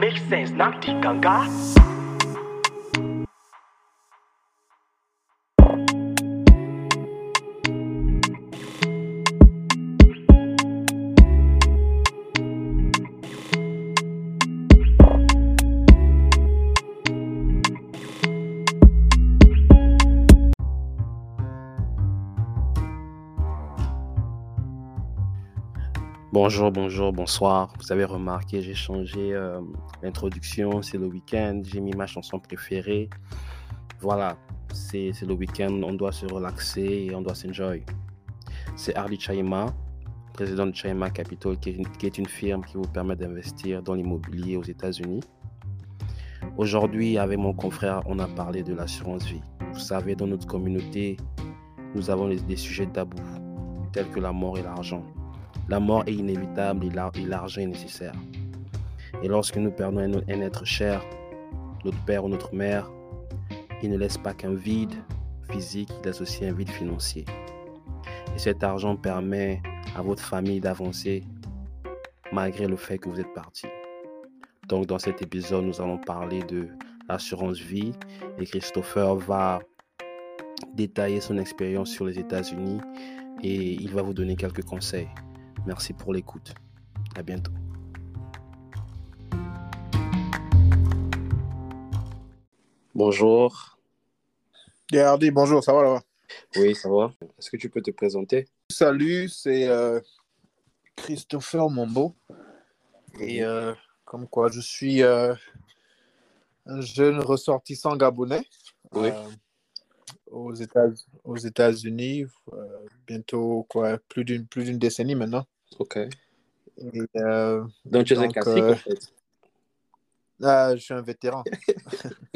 Make sense, Nakti Ganga. Bonjour, bonjour, bonsoir. Vous avez remarqué, j'ai changé euh, l'introduction. C'est le week-end. J'ai mis ma chanson préférée. Voilà, c'est le week-end. On doit se relaxer et on doit s'enjoy. C'est Harley Chaima, président de Chaima Capital, qui est, une, qui est une firme qui vous permet d'investir dans l'immobilier aux États-Unis. Aujourd'hui, avec mon confrère, on a parlé de l'assurance vie. Vous savez, dans notre communauté, nous avons des sujets tabous, tels que la mort et l'argent. La mort est inévitable et l'ar- et l'argent est nécessaire. Et lorsque nous perdons un être cher, notre père ou notre mère, il ne laisse pas qu'un vide physique, il laisse aussi un vide financier. Et cet argent permet à votre famille d'avancer malgré le fait que vous êtes parti. Donc dans cet épisode, nous allons parler de l'assurance vie et Christopher va détailler son expérience sur les États-Unis et il va vous donner quelques conseils. Merci pour l'écoute. À bientôt. Bonjour. Hardy, bonjour, ça va là-bas? Oui, ça va. Est-ce que tu peux te présenter? Salut, c'est euh, Christopher Mombo. Et euh, comme quoi, je suis euh, un jeune ressortissant gabonais Oui. Aux États- aux États-Unis, euh, bientôt quoi, plus d'une plus d'une décennie maintenant. Ok. Et, euh, Donc tu es un classique euh, en fait. ah, je suis un vétéran.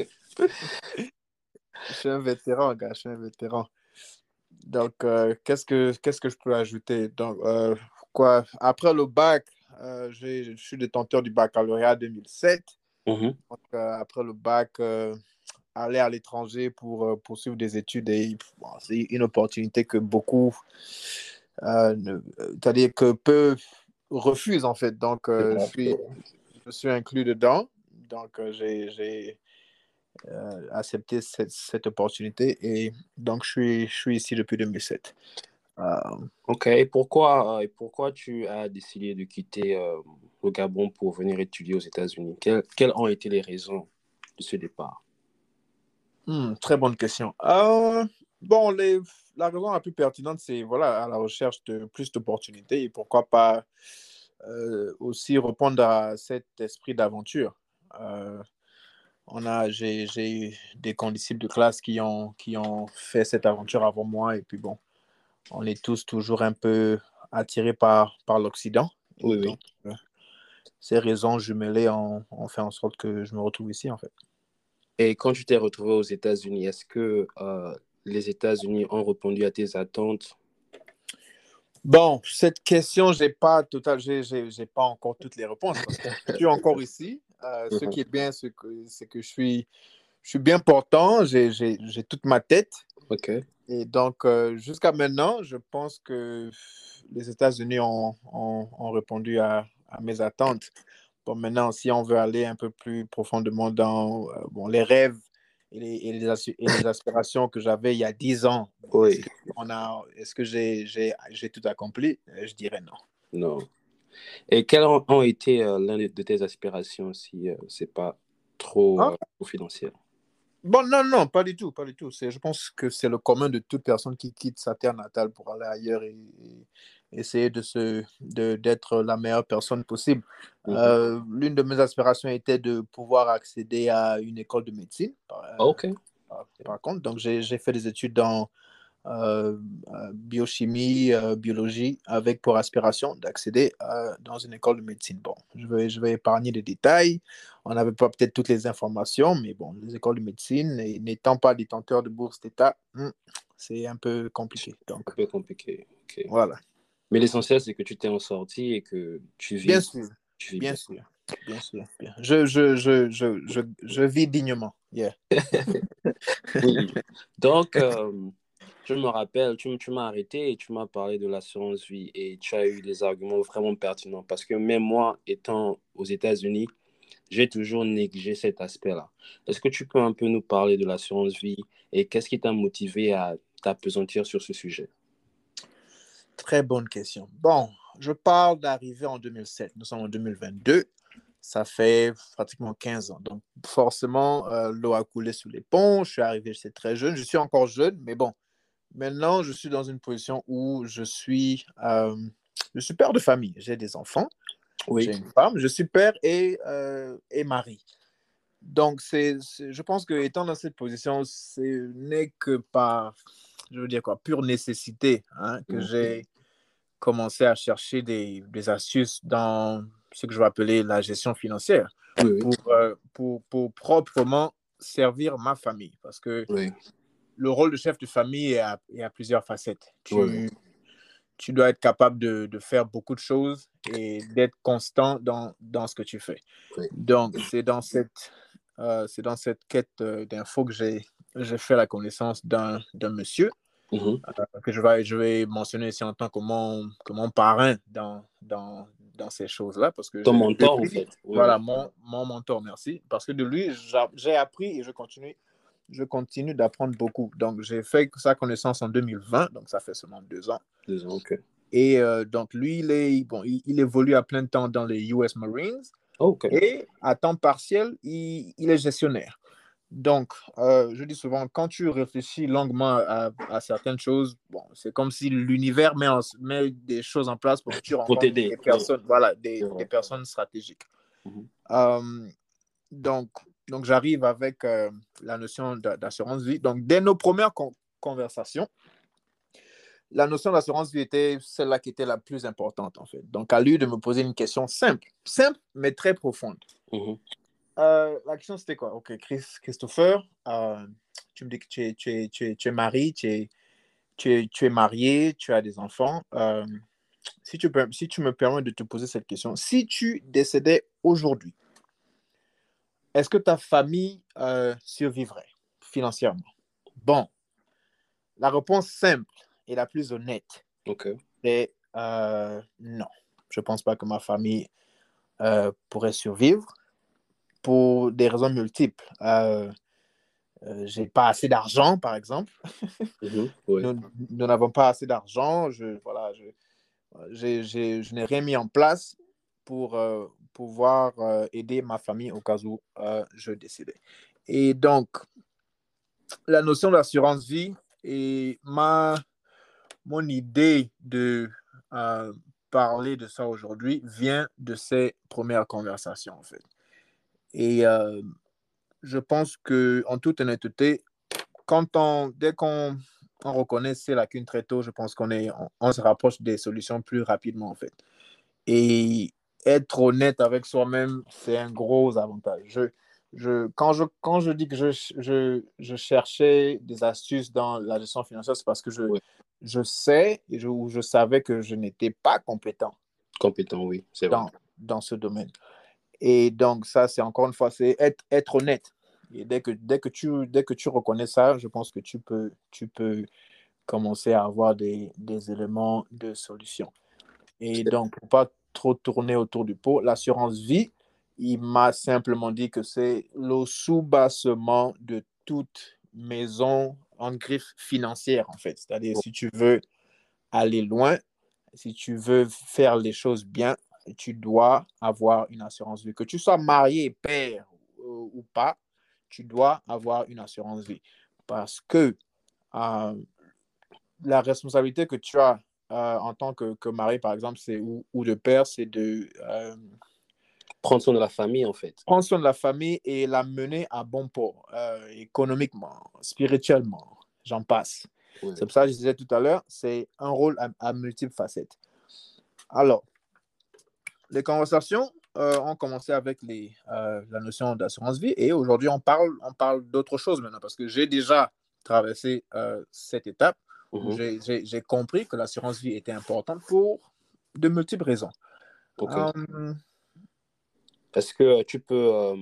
je suis un vétéran, gars, je suis un vétéran. Donc, euh, qu'est-ce que qu'est-ce que je peux ajouter? Donc, quoi, après le bac, je suis détenteur du baccalauréat 2007. Mhm. Donc, euh, après le bac, aller à l'étranger pour euh, poursuivre des études, et, c'est une opportunité que beaucoup, euh, ne- c'est-à-dire que peu refusent en fait. Donc, euh, je, suis, inclus dedans. Donc, euh, j'ai euh, accepté cette, opportunité et donc je suis, ici depuis 2007. Euh, Ok. Et pourquoi, euh, et pourquoi tu as décidé de quitter euh, le Gabon pour venir étudier aux États-Unis? Quelles ont été les raisons de ce départ? Hmm, très bonne question. Euh, bon, les, la raison la plus pertinente, c'est voilà, à la recherche de plus d'opportunités et pourquoi pas euh, aussi répondre à cet esprit d'aventure. Euh, on a, j'ai, eu des condisciples de classe qui ont, qui ont fait cette aventure avant moi et puis bon, on est tous toujours un peu attirés par, par l'Occident. Oui, oui. ces raisons jumelées ont, ont fait en sorte que je me retrouve ici en fait. Et quand tu t'es retrouvé aux États-Unis, est-ce que euh, les États-Unis ont répondu à tes attentes? Bon, cette question, j'ai pas total, j'ai, pas encore toutes les réponses. parce que je suis encore ici. Euh, Ce Mhm. qui est bien, c'est que, c'est que je suis, je suis bien portant. J'ai, j'ai, j'ai toute ma tête. Ok. Et donc, euh, jusqu'à maintenant, je pense que les États-Unis ont, ont, ont répondu à, à mes attentes. Bon, maintenant, si on veut aller un peu plus profondément dans euh, bon, les rêves et les, et les, assu- et les aspirations que j'avais il y a 10 ans, Oui. on a, est-ce que j'ai, j'ai, j'ai tout accompli? Euh, Je dirais non. Non. Et quelles ont, été euh, l'une de tes aspirations si euh, c'est pas trop Ah. Euh, Bon, non, non, pas du tout, pas du tout. C'est, je pense que c'est le commun de toute personne qui quitte sa terre natale pour aller ailleurs et, et essayer de se, de, d'être la meilleure personne possible. Mhm. Euh, l'une de mes aspirations était de pouvoir accéder à une école de médecine, par, Ah, Ok. par- par contre. Donc, j'ai, j'ai fait des études dans euh, euh, biochimie, euh, biologie, avec pour aspiration d'accéder dans une école de médecine. Bon, je vais, je vais épargner les détails. On n'avait pas peut-être toutes les informations, mais bon, les écoles de médecine, n'étant pas détenteurs de bourse d'État, hmm, c'est un peu compliqué. Donc, Un peu compliqué. Voilà. Mais l'essentiel, c'est que tu t'es en sorti et que tu vis. Bien sûr, tu vis bien sûr, bien sûr. bien. Je, je, je, je, je, je vis dignement. Yeah. Oui. Donc, euh, je me rappelle, tu, tu m'as arrêté et tu m'as parlé de l'assurance vie et tu as eu des arguments vraiment pertinents parce que même moi, étant aux États-Unis, j'ai toujours négligé cet aspect-là. Est-ce que tu peux un peu nous parler de l'assurance vie et qu'est-ce qui t'a motivé à t'apesantir sur ce sujet? Très bonne question. Bon, je parle d'arriver en 2007. Nous sommes en 2022. Ça fait pratiquement 15 ans. Donc, forcément, euh, l'eau a coulé sous les ponts. Je suis arrivé, j'étais très jeune. Je suis encore jeune, mais bon, maintenant, je suis dans une position où je suis, euh, je suis père de famille. J'ai des enfants. Oui. J'ai une femme. Je suis père et, euh, et mari. Donc, c'est, je pense que étant dans cette position, ce n'est que par, je veux dire quoi, pure nécessité hein, que Mhm. j'ai commencé à chercher des, des astuces dans ce que je vais appeler la gestion financière Oui, oui. pour, euh, pour, pour proprement servir ma famille. Parce que Oui, le rôle de chef de famille est à, est à plusieurs facettes. Tu, dois être capable de, de faire beaucoup de choses et d'être constant dans, dans ce que tu fais. Donc, c'est dans cette, euh, c'est dans cette quête euh, d'infos que j'ai, j'ai fait la connaissance d'un, d'un monsieur Mhm. euh, que je vais, je vais mentionner ici en tant que mon, que mon parrain dans, dans, dans ces choses-là. Parce que Ton mentor, en fait. Voilà, mon, mon mentor, merci. Parce que de lui, j'a- j'ai appris et je continue, je continue d'apprendre beaucoup. Donc, j'ai fait sa connaissance en 2020, donc ça fait seulement deux ans. Deux ans, ok. Et euh, donc, lui, il, est, bon, il, il évolue à plein temps dans les US Marines Oh, ok. et à temps partiel, il, il est gestionnaire. Donc, euh, je dis souvent, quand tu réfléchis longuement à, à certaines choses, bon, c'est comme si l'univers met, des choses en place pour que tu rencontres des oui. personnes, voilà, des personnes stratégiques. Mhm. Euh, donc, donc j'arrive avec euh, la notion d'a- d'assurance vie. Donc, dès nos premières con- conversations, la notion d'assurance vie était celle-là qui était la plus importante, en fait. Donc, à lui de me poser une question simple, simple, mais très profonde. Mhm. Euh, la question, c'était quoi? Ok, Chris, Christopher, euh, tu me dis que tu es, tu es, tu es, tu es marié, tu es, tu, es, tu es marié, tu as des enfants. Euh, si, tu, peux- si tu me permets de te poser cette question, si tu décédais aujourd'hui, est-ce que ta famille euh, survivrait financièrement? Bon, la réponse simple et la plus honnête, Ok. c'est euh, non. Je ne pense pas que ma famille euh, pourrait survivre pour des raisons multiples. J'ai pas assez d'argent, par exemple. Mhm. Oui. Nous n'avons pas assez d'argent. Je, voilà, je, je n'ai rien mis en place pour euh, pouvoir euh, aider ma famille au cas où euh, je décédais. Et donc, la notion d'assurance vie et ma, mon idée de parler de ça aujourd'hui vient de ces premières conversations, en fait. Et je pense que, en toute honnêteté, quand on, dès qu'on on reconnaît ces lacunes très tôt, je pense qu'on on se rapproche des solutions plus rapidement, en fait. Et être honnête avec soi-même, c'est un gros avantage. Je, je, quand, je, quand je dis que je, je, je cherchais des astuces dans la gestion financière, c'est parce que je, Oui. je sais et je, ou je savais que je n'étais pas compétent Compétent, oui. C'est vrai. dans, dans ce domaine. Et donc, ça, c'est encore une fois, c'est être, être honnête. Et dès que, dès, que tu, dès que tu reconnais ça, je pense que tu peux, tu peux commencer à avoir des, des éléments de solution. Et donc, pour pas trop tourner autour du pot, l'assurance vie, il m'a simplement dit que c'est le sous-bassement de toute maison en griffe financière, en fait. C'est-à-dire, si tu veux aller loin, si tu veux faire les choses bien, tu dois avoir une assurance vie. Que tu sois marié, père ou pas, tu dois avoir une assurance vie. Parce que euh, la responsabilité que tu as euh, en tant que, que mari, par exemple, c'est ou, ou de père, c'est de euh, Prendre soin de la famille, en fait. prendre soin de la famille et la mener à bon port, euh, économiquement, spirituellement, j'en passe. Oui. C'est pour ça que je disais tout à l'heure, c'est un rôle à, à multiples facettes. Alors, les conversations ont commencé avec les, la notion d'assurance vie et aujourd'hui, on parle, on parle d'autre chose maintenant parce que j'ai déjà traversé cette étape Mhm. j'ai- compris que l'assurance vie était importante pour de multiples raisons. Ok. Euh, Est-ce que tu peux, euh,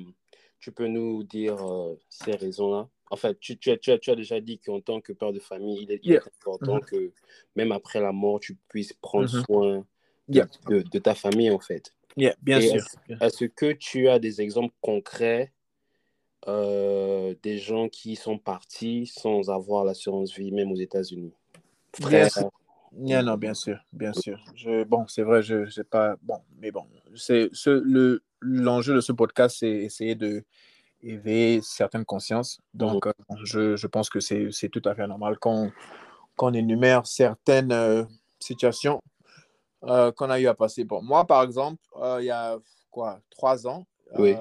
tu peux nous dire euh, ces raisons-là? En fait, tu, tu, as, tu, as, tu as déjà dit qu'en tant que père de famille, il est, il est Yeah. important Mhm. que même après la mort, tu puisses prendre Mhm. soin de, Yeah. de, de ta famille, en fait. Yeah, bien Et sûr. est-ce, que tu as des exemples concrets euh, des gens qui sont partis sans avoir l'assurance vie, même aux États-Unis? Sûr. Yeah, non, bien sûr, bien sûr. Je, bon, c'est vrai, je sais pas. Bon, mais bon, c'est ce, le l'enjeu de ce podcast, c'est essayer de éveiller certaines consciences. Donc, euh, je, je pense que c'est tout à fait normal qu'on qu'on énumère certaines euh, situations euh, qu'on a eu à passer. Bon, moi, par exemple, euh, il y a quoi, trois ans, Oui.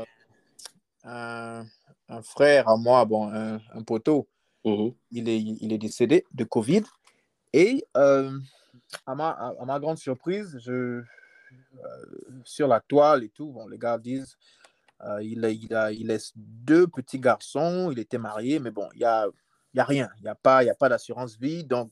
un, un frère à moi, bon, un, un poteau, Mhm. il est, il est décédé de Covid. Et euh, à, ma, à, ma grande surprise, je, euh, sur la toile et tout, bon, les gars disent euh, il, a, il, a, il laisse deux petits garçons, il était marié, mais bon, il n'y a, y a rien, il n'y a pas, il y a pas d'assurance vie. Donc,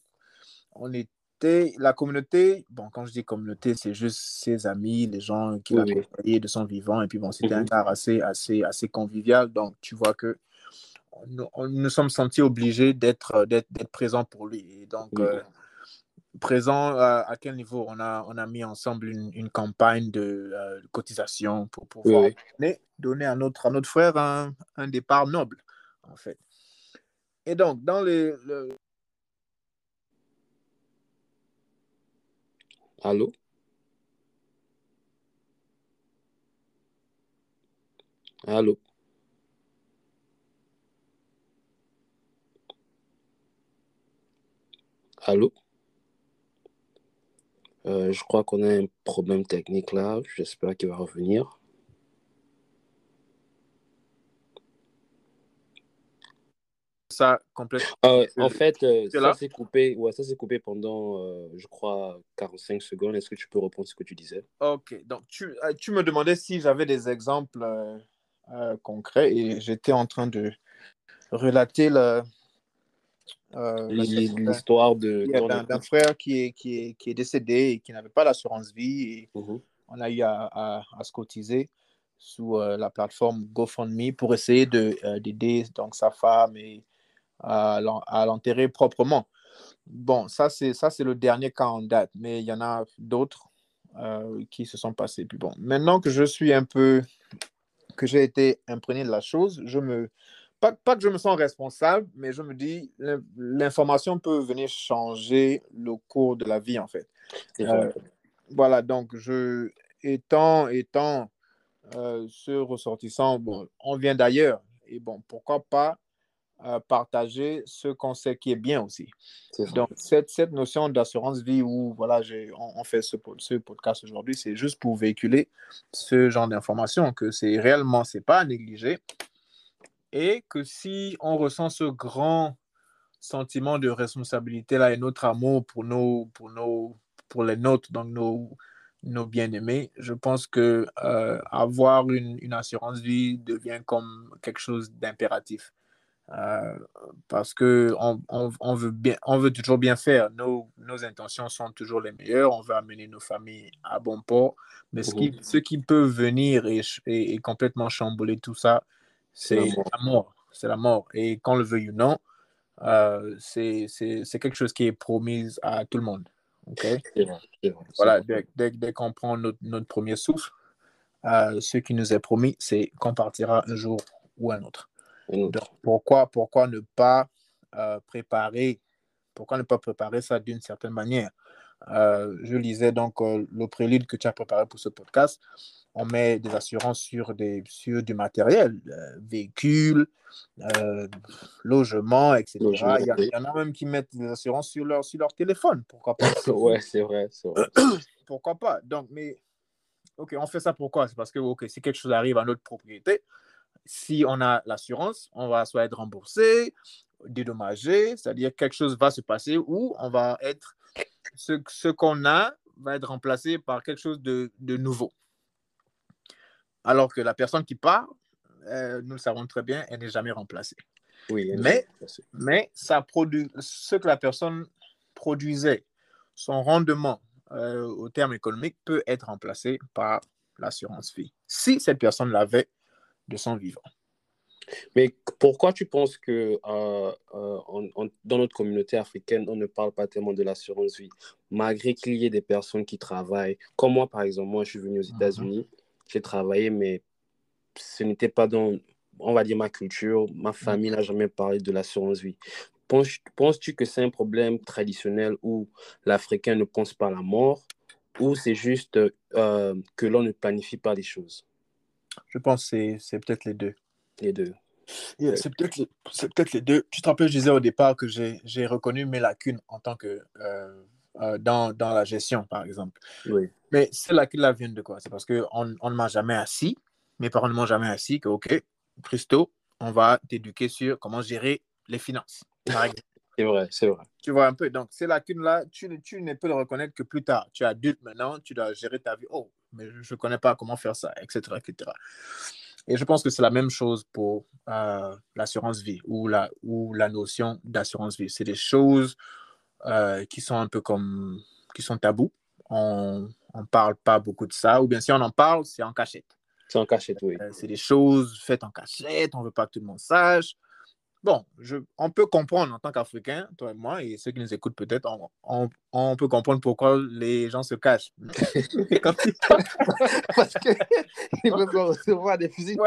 on était, la communauté, bon, quand je dis communauté, c'est juste ses amis, les gens qui l'ont oui. de son vivant. Et puis, bon, c'était un Mhm. gars assez, assez, assez convivial. Donc, tu vois que on- nous sommes sentis obligés d'être d'être présents pour lui. Et donc, Oui. euh, présent à, à quel niveau? On a, on a mis ensemble une, une campagne de euh, cotisation pour pouvoir oui. donner, donner à, notre, à notre frère un, un départ noble, en fait. Et donc, dans les, le, Allô? Allô? Allô? Euh, je crois qu'on a un problème technique là. J'espère qu'il va revenir. ça complètement. Ah ouais, en fait, euh, ça s'est coupé. Ouais, ça s'est coupé pendant, euh, je crois, 45 secondes. Est-ce que tu peux reprendre ce que tu disais? Ok, donc tu, euh, tu me demandais si j'avais des exemples euh, euh, concrets et j'étais en train de relater le, euh, L'histoire de d'un- frère qui est, qui, est, qui est décédé et qui n'avait pas l'assurance vie. Et Mhm. on a eu à, à, à se cotiser sous euh, la plateforme GoFundMe pour essayer de, euh, d'aider donc sa femme et à, l'en- à l'enterrer proprement. Bon, ça c'est ça c'est le dernier cas en date, mais il y en a d'autres qui se sont passés. Puis bon, maintenant que je suis un peu que j'ai été imprégné de la chose, je me pas, pas que je me sens responsable, mais je me dis l'in- l'information peut venir changer le cours de la vie en fait. Euh, voilà, donc je étant étant euh, ce ressortissant, bon, on vient d'ailleurs et bon, pourquoi pas euh, partager ce qu'on sait qui est bien aussi. C'est ça. Donc, cette, cette notion d'assurance vie où voilà, on, on fait ce, ce podcast aujourd'hui, c'est juste pour véhiculer ce genre d'informations, que c'est réellement, c'est pas à négliger. Et que si on ressent ce grand sentiment de responsabilité là et notre amour pour nos, pour nos, pour les nôtres, donc nos, nos bien-aimés, je pense que euh, avoir une, une assurance vie devient comme quelque chose d'impératif. Euh, parce que on, on, on, veut bien, on veut toujours bien faire. Nos, nos intentions sont toujours les meilleures. On veut amener nos familles à bon port. Mais ce, qui, ce qui peut venir et, et, et complètement chambouler tout ça, c'est la la mort. C'est la mort. Et qu'on le veuille ou non, euh, c'est quelque chose qui est promis à tout le monde. Okay? Vrai, vrai, Voilà, dès, dès, dès qu'on prend notre, notre premier souffle, euh, ce qui nous est promis, c'est qu'on partira un jour ou un autre. Un autre. Donc, pourquoi, pourquoi ne pas euh, préparer, pourquoi ne pas préparer ça d'une certaine manière? Euh, Je lisais donc le prélude que tu as préparé pour ce podcast. On met des assurances sur, des, sur du matériel, euh, véhicules, euh, logement, etc. Logement, il, y a, oui. il y en a même qui mettent des assurances sur leur, sur leur téléphone. Pourquoi pas ouais, c'est vrai, c'est vrai. Pourquoi pas Donc, mais, OK, on fait ça pourquoi? C'est parce que, OK, si quelque chose arrive à notre propriété, si on a l'assurance, on va soit être remboursé, dédommagé, c'est-à-dire quelque chose va se passer où on va être, ce, ce qu'on a va être remplacé par quelque chose de, de nouveau. Alors que la personne qui part, euh, nous le savons très bien, elle n'est jamais remplacée. Oui, mais, mais ça produit, ce que la personne produisait, son rendement euh, au terme économique peut être remplacé par l'assurance vie, si cette personne l'avait de son vivant. Mais pourquoi tu penses que euh, euh, dans notre communauté africaine, on ne parle pas tellement de l'assurance vie, malgré qu'il y ait des personnes qui travaillent, comme moi par exemple, moi je suis venu aux mhm. États-Unis, j'ai travaillé, mais ce n'était pas dans, on va dire, ma culture, ma famille n'a jamais parlé de l'assurance vie. Penses-tu que c'est un problème traditionnel où l'Africain ne pense pas à la mort ou c'est juste euh, que l'on ne planifie pas les choses? Je pense que c'est peut-être les deux. Les deux. c'est peut-être peut les deux. Tu te rappelles, je disais au départ que j'ai reconnu mes lacunes en tant que euh, euh, dans, dans, la gestion, par exemple. Oui. Mais ces lacunes-là viennent de quoi? C'est parce qu'on on ne m'a jamais assis, mes parents ne m'ont jamais assis, que, OK, Christo, on va t'éduquer sur comment gérer les finances. C'est vrai, c'est vrai. Tu vois un peu? Donc, ces lacunes-là, tu, tu ne peux le reconnaître que plus tard. Tu es adulte maintenant, tu dois gérer ta vie. Oh, mais je ne connais pas comment faire ça, etc. etc. Et je pense que c'est la même chose pour euh, l'assurance vie ou la, ou la notion d'assurance vie. C'est des choses euh, qui sont un peu comme, qui sont tabous. On ne parle pas beaucoup de ça, ou bien si on en parle, c'est en cachette. C'est en cachette, oui. Euh, c'est des choses faites en cachette, on ne veut pas que tout le monde sache. Bon, je, on peut comprendre en tant qu'Africain, toi et moi, et ceux qui nous écoutent peut-être, on, on, peut comprendre pourquoi les gens se cachent. Parce qu'ils veulent recevoir des fusils.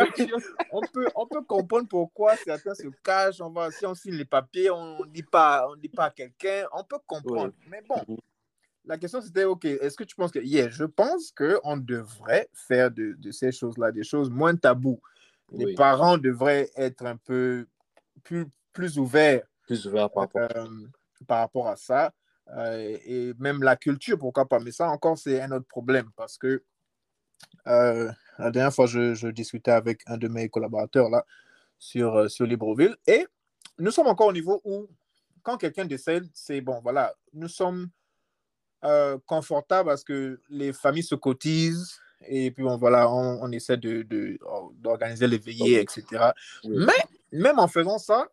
on, peut, on peut comprendre pourquoi certains se cachent. On va, si on signe les papiers, on ne dit pas, on dit pas à quelqu'un. On peut comprendre. Mais bon, la question c'était, OK, est-ce que tu penses que... Yeah, je pense qu'on devrait faire de, de ces choses-là des choses moins taboues. Les parents devraient être un peu plus, plus ouvert, plus ouvert par, rapport. Euh, par rapport à ça. Euh, et même la culture, pourquoi pas. Mais ça encore, c'est un autre problème parce que euh, la dernière fois, je, je, discutais avec un de mes collaborateurs là sur, sur Libreville et nous sommes encore au niveau où, quand quelqu'un décède, c'est bon, voilà, nous sommes confortables parce que les familles se cotisent et puis bon, voilà, on, on essaie d'organiser de, d'organiser les veillées, etc. Mais même en faisant ça,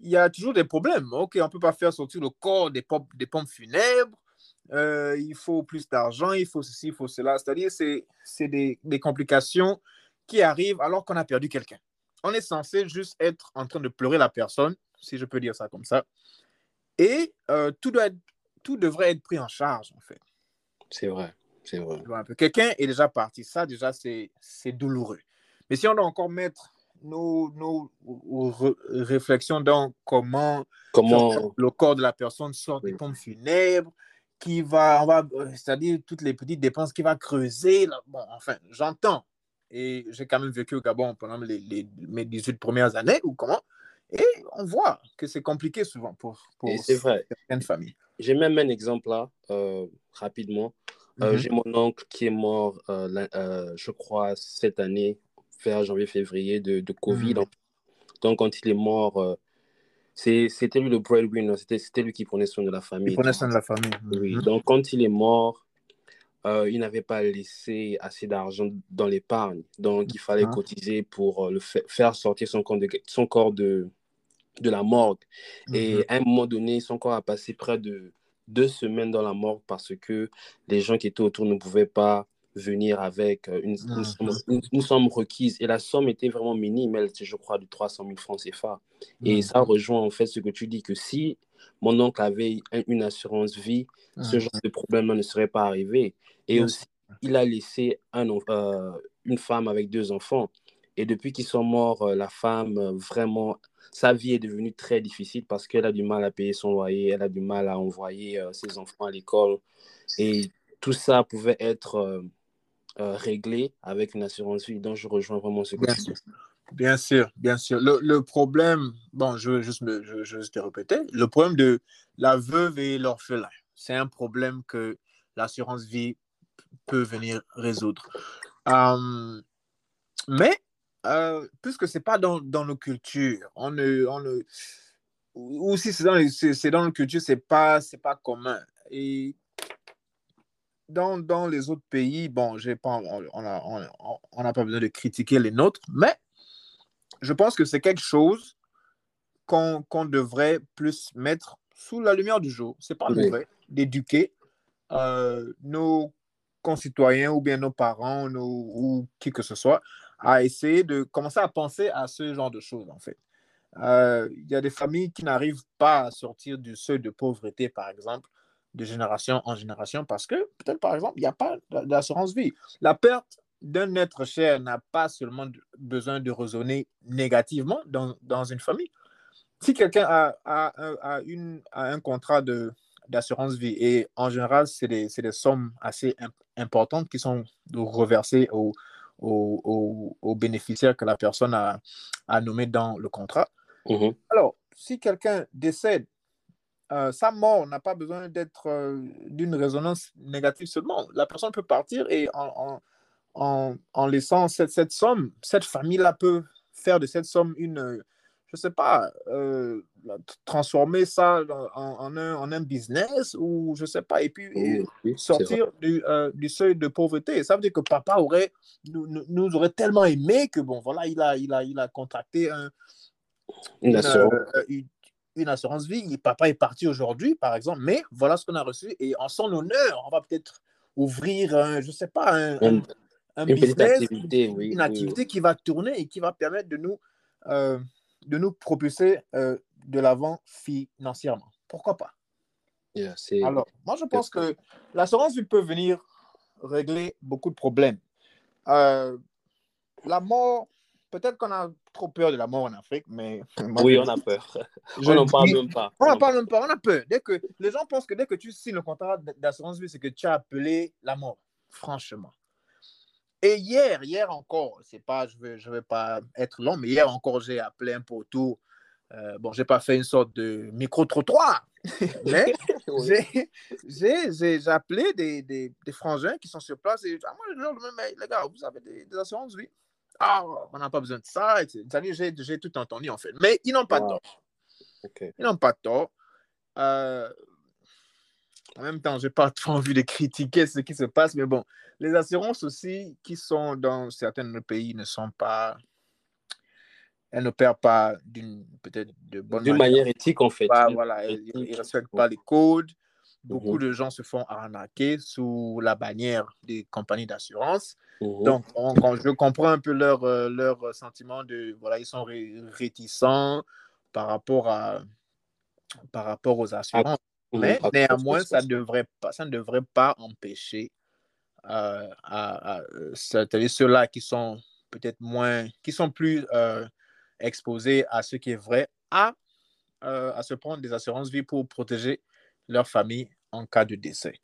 il y a toujours des problèmes. Ok, on ne peut pas faire sortir le corps des pompes, des pompes funèbres. Euh, il faut plus d'argent, il faut ceci, il faut cela. C'est-à-dire, c'est des, des, complications qui arrivent alors qu'on a perdu quelqu'un. On est censé juste être en train de pleurer la personne, si je peux dire ça comme ça. Et euh, tout, doit tout devrait être pris en charge, en fait. C'est vrai, c'est vrai. Quelqu'un est déjà parti. Ça, déjà, c'est douloureux. Mais si on doit encore mettre nos, nos réflexions dans comment, comment... le corps de la personne sort des pompes funèbres, qui va, on va, c'est-à-dire toutes les petites dépenses qui va creuser. Bon, enfin, j'entends. Et j'ai quand même vécu au Gabon pendant les, les, mes 18 premières années, ou comment? Et on voit que c'est compliqué souvent pour, pour certaines familles. J'ai même un exemple là, euh, rapidement. Euh, mhm. J'ai mon oncle qui est mort, euh, je crois, cette année, vers janvier-février de, de, Covid. Mm. Donc, quand il est mort, euh, c'était lui le breadwinner, c'était lui qui prenait soin de la famille. Il prenait soin de la famille. Oui. Mm. Donc, quand il est mort, euh, il n'avait pas laissé assez d'argent dans l'épargne. Donc, il fallait mm. cotiser pour euh, le faire sortir son corps de, son corps de, de la morgue. Et mm-hmm. à un moment donné, son corps a passé près de deux semaines dans la morgue parce que les gens qui étaient autour ne pouvaient pas venir avec euh, une, une, somme, requise. Et la somme était vraiment minime, elle était, je crois, de 300 000 francs CFA. Et ça rejoint en fait ce que tu dis, que si mon oncle avait une assurance vie, ce genre de problème ne serait pas arrivé. Et aussi, il a laissé un, euh, une femme avec deux enfants. Et depuis qu'ils sont morts, euh, la femme, vraiment, sa vie est devenue très difficile parce qu'elle a du mal à payer son loyer, elle a du mal à envoyer ses enfants à l'école. Et tout ça pouvait être euh, réglé avec une assurance vie. Donc, je rejoins vraiment ce que bien sûr. Bien sûr, bien sûr. Le, le, problème, bon, je veux juste, me, je, je te répéter, le problème de la veuve et l'orphelin, c'est un problème que l'assurance vie peut venir résoudre. Euh, mais, euh, puisque ce n'est pas dans, dans, nos cultures, on ne, on ne, ou si c'est dans, dans nos cultures, ce n'est pas, pas commun. Et dans, dans, les autres pays, bon, pas, on n'a on, on, pas besoin de critiquer les nôtres, mais je pense que c'est quelque chose qu'on devrait plus mettre sous la lumière du jour. C'est pas mauvais d'éduquer euh, nos concitoyens ou bien nos parents ou qui que ce soit à essayer de commencer à penser à ce genre de choses, en fait. Euh, il y a des familles qui n'arrivent pas à sortir du seuil de pauvreté, par exemple, de génération en génération, parce que peut-être, par exemple, il n'y a pas d'assurance vie. La perte d'un être cher n'a pas seulement besoin de raisonner négativement dans, dans une famille. Si quelqu'un a, a, a, une, a un contrat d'assurance vie, et en général, c'est des, des, sommes assez importantes qui sont reversées aux, aux, aux, bénéficiaires que la personne a, a nommé dans le contrat. Mhm. Alors, si quelqu'un décède, euh, sa mort n'a pas besoin d'être euh, d'une résonance négative seulement. La personne peut partir et en, en, en laissant cette, cette, somme, cette famille-là peut faire de cette somme une, je sais pas, euh, transformer ça en, un, en, un, business ou je sais pas, et puis sortir du, du, seuil de pauvreté. Ça veut dire que papa aurait, nous, nous aurait tellement aimé que, bon, voilà, il a, il a, il a contracté un. Euh, une, une, assurance vie. Papa est parti aujourd'hui, par exemple, mais voilà ce qu'on a reçu. Et en son honneur, on va peut-être ouvrir, un, je ne sais pas, un, un, un une business, activité, oui, une activité oui. qui va tourner et qui va permettre de nous, euh, de nous propulser euh, de l'avant financièrement. Pourquoi pas? Yeah, Alors, moi, je pense que l'assurance vie peut venir régler beaucoup de problèmes. Euh, la mort, peut-être qu'on a trop peur de la mort en Afrique, mais... Oui, on a peur. Je on n'en parle même pas. On n'en parle même pas, on a peur. Dès que, les gens pensent que dès que tu signes le contrat d'assurance vie, c'est que tu as appelé la mort, franchement. Et hier, hier encore, c'est pas, je ne vais, je vais pas être long, mais hier encore, j'ai appelé un poteau. Euh, bon, je n'ai pas fait une sorte de micro-trottoir, mais oui. j'ai appelé des, des, des, frangins qui sont sur place et ah, moi, mais, les gars, vous avez des, des assurances vie? Ah, on n'a pas besoin de ça. J'ai tout entendu, en fait. Mais ils n'ont pas wow. tort. Okay. Ils n'ont pas tort. Euh, en même temps, je n'ai pas trop envie de critiquer ce qui se passe, mais bon, les assurances aussi qui sont dans certains pays ne sont pas. Elles n'opèrent pas d'une peut-être de bonne manière. manière éthique, en fait. Pas, voilà, elles ne respectent pas les codes. Beaucoup mmh. de gens se font arnaquer sous la bannière des compagnies d'assurance. Mmh. Donc, on, je comprends un peu leur, euh, leur sentiment de, voilà, ils sont ré réticents par rapport, à, par rapport aux assurances. Ah, Mais mmh. néanmoins, ça, devrait pas, ça ne devrait pas empêcher euh, à, à, ceux-là qui sont peut-être moins, qui sont plus euh, exposés à ce qui est vrai, à, à se prendre des assurances vie pour protéger leur famille en cas de décès.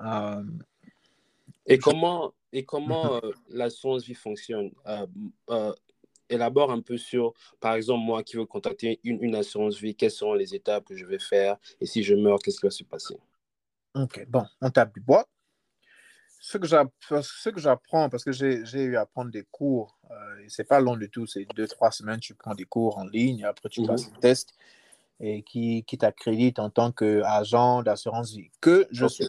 Euh, et, comment, et comment euh, l'assurance vie fonctionne? Euh, Élabore un peu sur, par exemple, moi qui veux contacter une, une, assurance vie, quelles seront les étapes que je vais faire et si je meurs, qu'est-ce qui va se passer? Ok, bon, on tape du bois. Ce que j'apprends, parce que j'ai eu à prendre des cours, euh, et c'est pas long du tout, c'est deux, trois semaines, tu prends des cours en ligne, après tu passes le test et qui, qui t'accrédite en tant qu'agent d'assurance vie, que je suis.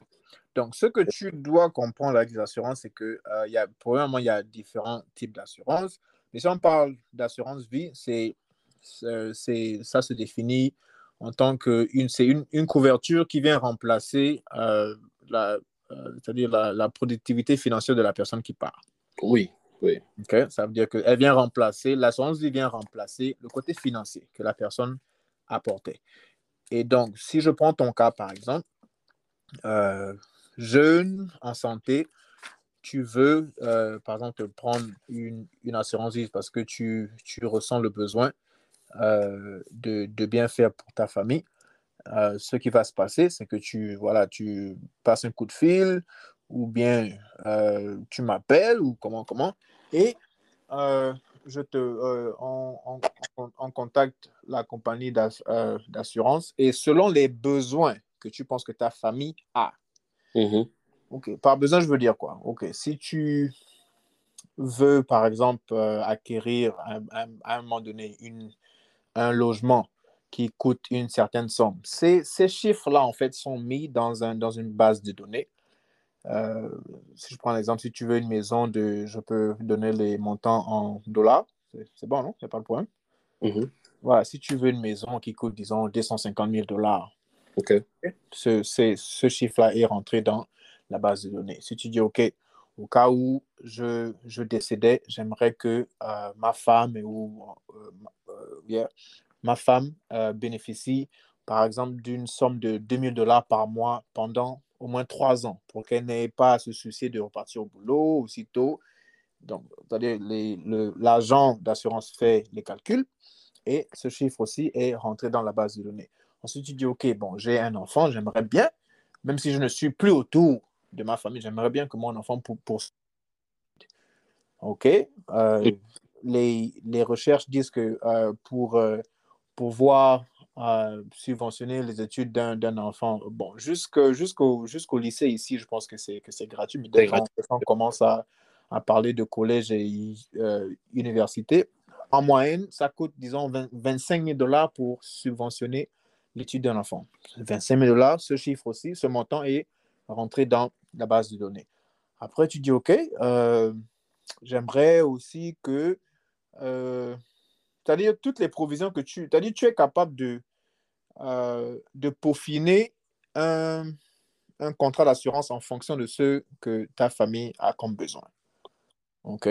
Donc, ce que tu dois comprendre avec les assurances, c'est que, euh, y a, premièrement, il y a différents types d'assurance. Mais si on parle d'assurance vie, c'est, ça se définit en tant qu'une c'est une, une, couverture qui vient remplacer euh, la, euh, c'est-à-dire la, la, productivité financière de la personne qui part. Oui, oui. Okay? Ça veut dire qu'elle vient remplacer, l'assurance vie vient remplacer le côté financier que la personne apporter. Et donc, si je prends ton cas, par exemple, euh, jeune, en santé, tu veux, euh, par exemple, prendre une, une, assurance vie parce que tu, tu ressens le besoin euh, de, de, bien faire pour ta famille. Ce qui va se passer, c'est que tu, voilà, tu passes un coup de fil ou bien tu m'appelles ou comment, comment, et je te, euh, on, on, on, contacte la compagnie d'assurance et selon les besoins que tu penses que ta famille a. Mm -hmm. Ok, par besoin, je veux dire quoi? Ok, si tu veux, par exemple, euh, acquérir à, à, à, un moment donné une, un logement qui coûte une certaine somme, ces, ces chiffres-là, en fait, sont mis dans, un, dans une base de données. Euh, si je prends l'exemple, si tu veux une maison, de, je peux donner les montants en dollars. C'est bon, non? C'est pas le problème. Mm -hmm. Voilà, si tu veux une maison qui coûte, disons, 250 000 dollars, okay. ce, ce chiffre-là est rentré dans la base de données. Si tu dis, OK, au cas où je, je décédais, j'aimerais que euh, ma femme ou euh, ma femme bénéficie, par exemple, d'une somme de 2000 dollars par mois pendant au moins trois ans pour qu'elle n'ait pas à se soucier de repartir au boulot aussitôt. Donc, l'agent d'assurance fait les calculs et ce chiffre aussi est rentré dans la base de données. Ensuite, tu dis, OK, bon, j'ai un enfant, j'aimerais bien, même si je ne suis plus autour de ma famille, j'aimerais bien que mon enfant pour, pour... OK. Euh, les, les, recherches disent que euh, pour euh, pouvoir subventionner les études d'un enfant, bon, jusqu'au jusqu'au lycée ici, je pense que c'est gratuit, mais dès qu'on commence à, à, parler de collège et université, en moyenne, ça coûte, disons, 25 000 dollars pour subventionner l'étude d'un enfant. 25 000 dollars, ce chiffre aussi, ce montant est rentré dans la base de données. Après, tu dis, OK, euh, j'aimerais aussi que, euh, c'est-à-dire toutes les provisions que tu, c'est-à-dire tu es capable de, euh, de peaufiner un, un contrat d'assurance en fonction de ce que ta famille a comme besoin. OK?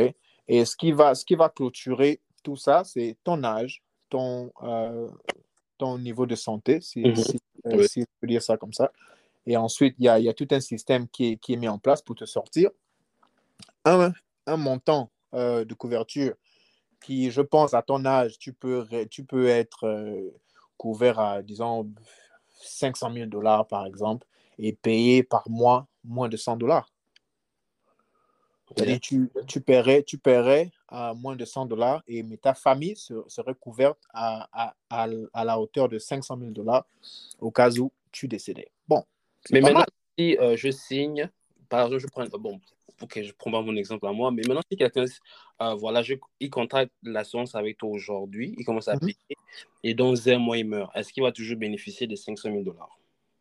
Et ce qui va, ce qui va clôturer tout ça, c'est ton âge, ton, ton niveau de santé, si, mhm. euh, si, je peux dire ça comme ça. Et ensuite, il y a, y a, tout un système qui est, qui est, mis en place pour te sortir un, un montant euh, de couverture je pense, à ton âge, tu peux, tu peux être euh, couvert à, disons, 500 000 dollars, par exemple, et payer par mois moins de 100 dollars. Tu, tu, paierais, tu paierais à moins de 100 dollars, et mais ta famille serait couverte à, à, à, la hauteur de 500 000 dollars au cas où tu décédais. Bon. Mais maintenant, si euh, je signe, par exemple, je prends, bon, ok, je prends pas mon exemple à moi, mais maintenant, si quelqu'un, euh, voilà, je, il contracte l'assurance avec toi aujourd'hui, il commence à mhm. payer, et dans un mois, il meurt, est-ce qu'il va toujours bénéficier des 500 000 dollars?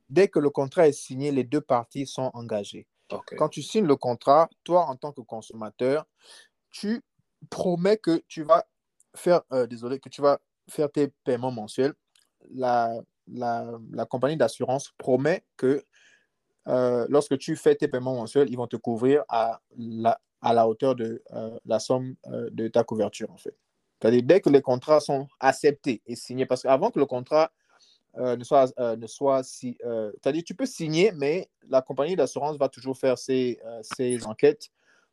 Dès que le contrat est signé, les deux parties sont engagées. Quand tu signes le contrat, toi, en tant que consommateur, tu promets que tu vas faire, euh, désolé, que tu vas faire tes paiements mensuels. La, la, la compagnie d'assurance promet que euh, lorsque tu fais tes paiements mensuels, ils vont te couvrir à la, à la hauteur de euh, la somme de ta couverture, en fait. C'est-à-dire, dès que les contrats sont acceptés et signés, parce qu'avant que le contrat euh, ne soit, euh, ne soit si. Euh, c'est-à-dire, tu peux signer, mais la compagnie d'assurance va toujours faire ses, ses enquêtes,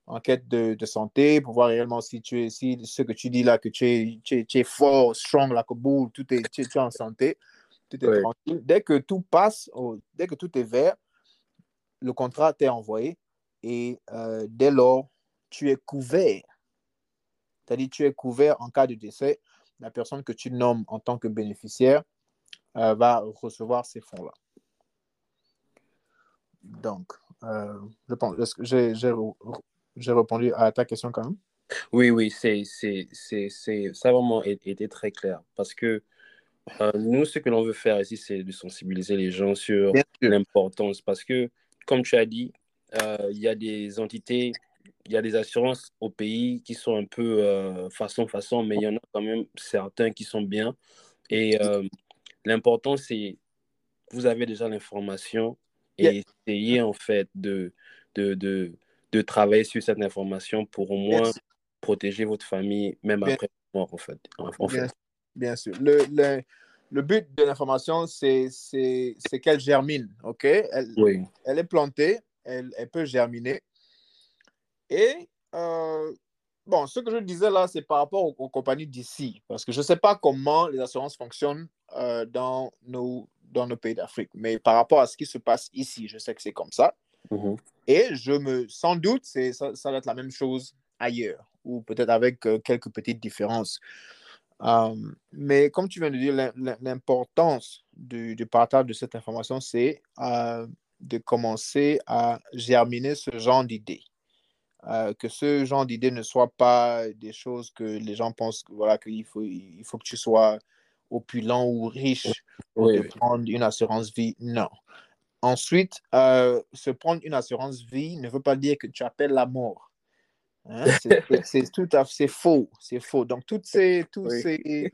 enquêtes de, de, santé, pour voir réellement si, tu es, si ce que tu dis là, que tu es, tu es, fort, strong, la boule, tout est, tu, es en santé, tout est tranquille. Dès que tout passe, dès que tout est vert, le contrat t'est envoyé et dès lors, tu es couvert. C'est-à-dire, tu es couvert en cas de décès. La personne que tu nommes en tant que bénéficiaire euh, va recevoir ces fonds-là. Donc, euh, je pense, j'ai, répondu à ta question quand même? Oui, oui, c'est, ça a vraiment été très clair parce que euh, nous, ce que l'on veut faire ici, c'est de sensibiliser les gens sur l'importance parce que, comme tu as dit, il y a des entités, il y a des assurances au pays qui sont un peu façon façon, mais il y en a quand même certains qui sont bien. Et L'important, c'est vous avez déjà l'information et essayez en fait de, de, de, de, travailler sur cette information pour au moins protéger votre famille, même après mort, en fait. En, bien, sûr. Le, le, le but de l'information, c'est qu'elle germine, OK? Elle, oui. elle est plantée, elle, elle peut germiner. Et euh, bon, ce que je disais là, c'est par rapport aux, compagnies d'ici, parce que je ne sais pas comment les assurances fonctionnent euh, dans, nos, dans nos pays d'Afrique, mais par rapport à ce qui se passe ici, je sais que c'est comme ça. Mm-hmm. Et je me, sans doute, ça, ça va être la même chose ailleurs, ou peut-être avec euh, quelques petites différences. Euh, mais comme tu viens de dire, l'importance du, du, partage de cette information, c'est de commencer à germiner ce genre d'idées. Euh, que ce genre d'idée ne soit pas des choses que les gens pensent voilà, qu'il faut, il faut que tu sois opulent ou riche pour prendre une assurance vie. Non. Ensuite, euh, se prendre une assurance vie ne veut pas dire que tu appelles la mort. Hein? C'est tout à fait faux. C'est faux. Donc, toutes ces, toutes ces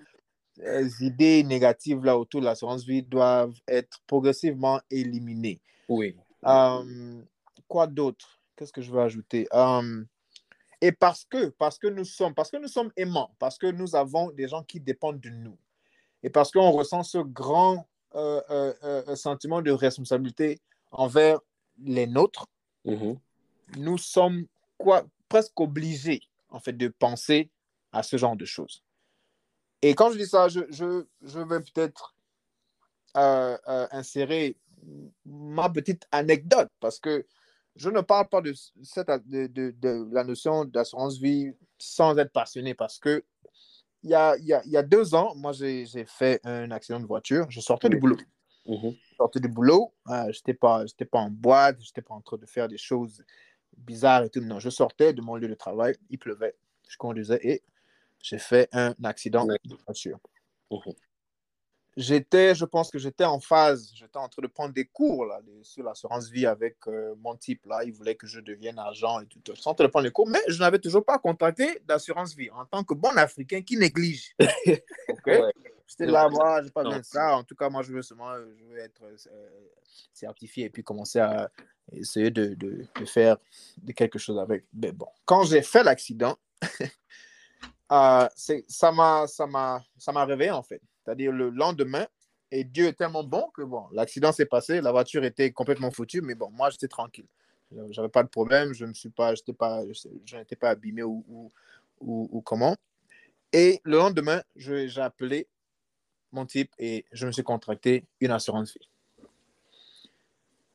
euh, idées négatives là autour de l'assurance vie doivent être progressivement éliminées. Oui. quoi d'autre? Qu'est-ce que je veux ajouter? Hum, Et parce que, parce que nous sommes, parce que nous sommes aimants, parce que nous avons des gens qui dépendent de nous, et parce qu'on ressent ce grand euh, euh, euh, sentiment de responsabilité envers les nôtres, Mhm. nous sommes quoi, presque obligés, en fait, de penser à ce genre de choses. Et quand je dis ça, je, je, je vais peut-être euh, euh, insérer ma petite anecdote, parce que je ne parle pas de, cette, de, de, de la notion d'assurance vie sans être passionné, parce que il y a, y a, y a deux ans, moi, j'ai fait un accident de voiture. Je sortais du boulot. Mhm. Je sortais du boulot. Euh, je n'étais pas, en boîte, je n'étais pas en train de faire des choses bizarres et tout. Non, je sortais de mon lieu de travail. Il pleuvait. Je conduisais et j'ai fait un accident de voiture. Mhm. J'étais, je pense que j'étais en phase. J'étais en train de prendre des cours là, sur l'assurance vie avec euh, mon type. Là. Il voulait que je devienne agent et tout. Je suis en train de prendre les cours, mais je n'avais toujours pas contracté d'assurance vie en tant que bon Africain qui néglige. OK? Ouais. J'étais là, moi, je n'ai pas besoin de ça. En tout cas, moi, je veux seulement euh, je veux être euh, certifié et puis commencer à essayer de, de, de faire de quelque chose avec. Mais bon, quand j'ai fait l'accident, euh, ça m'a réveillé en fait. C'est-à-dire le lendemain, et Dieu est tellement bon que bon, l'accident s'est passé, la voiture était complètement foutue, mais bon, moi, j'étais tranquille. J'avais pas de problème, je ne suis pas, j'étais pas, je n'étais pas abîmé ou, ou, ou, ou comment. Et le lendemain, j'ai appelé mon type et je me suis contracté une assurance vie.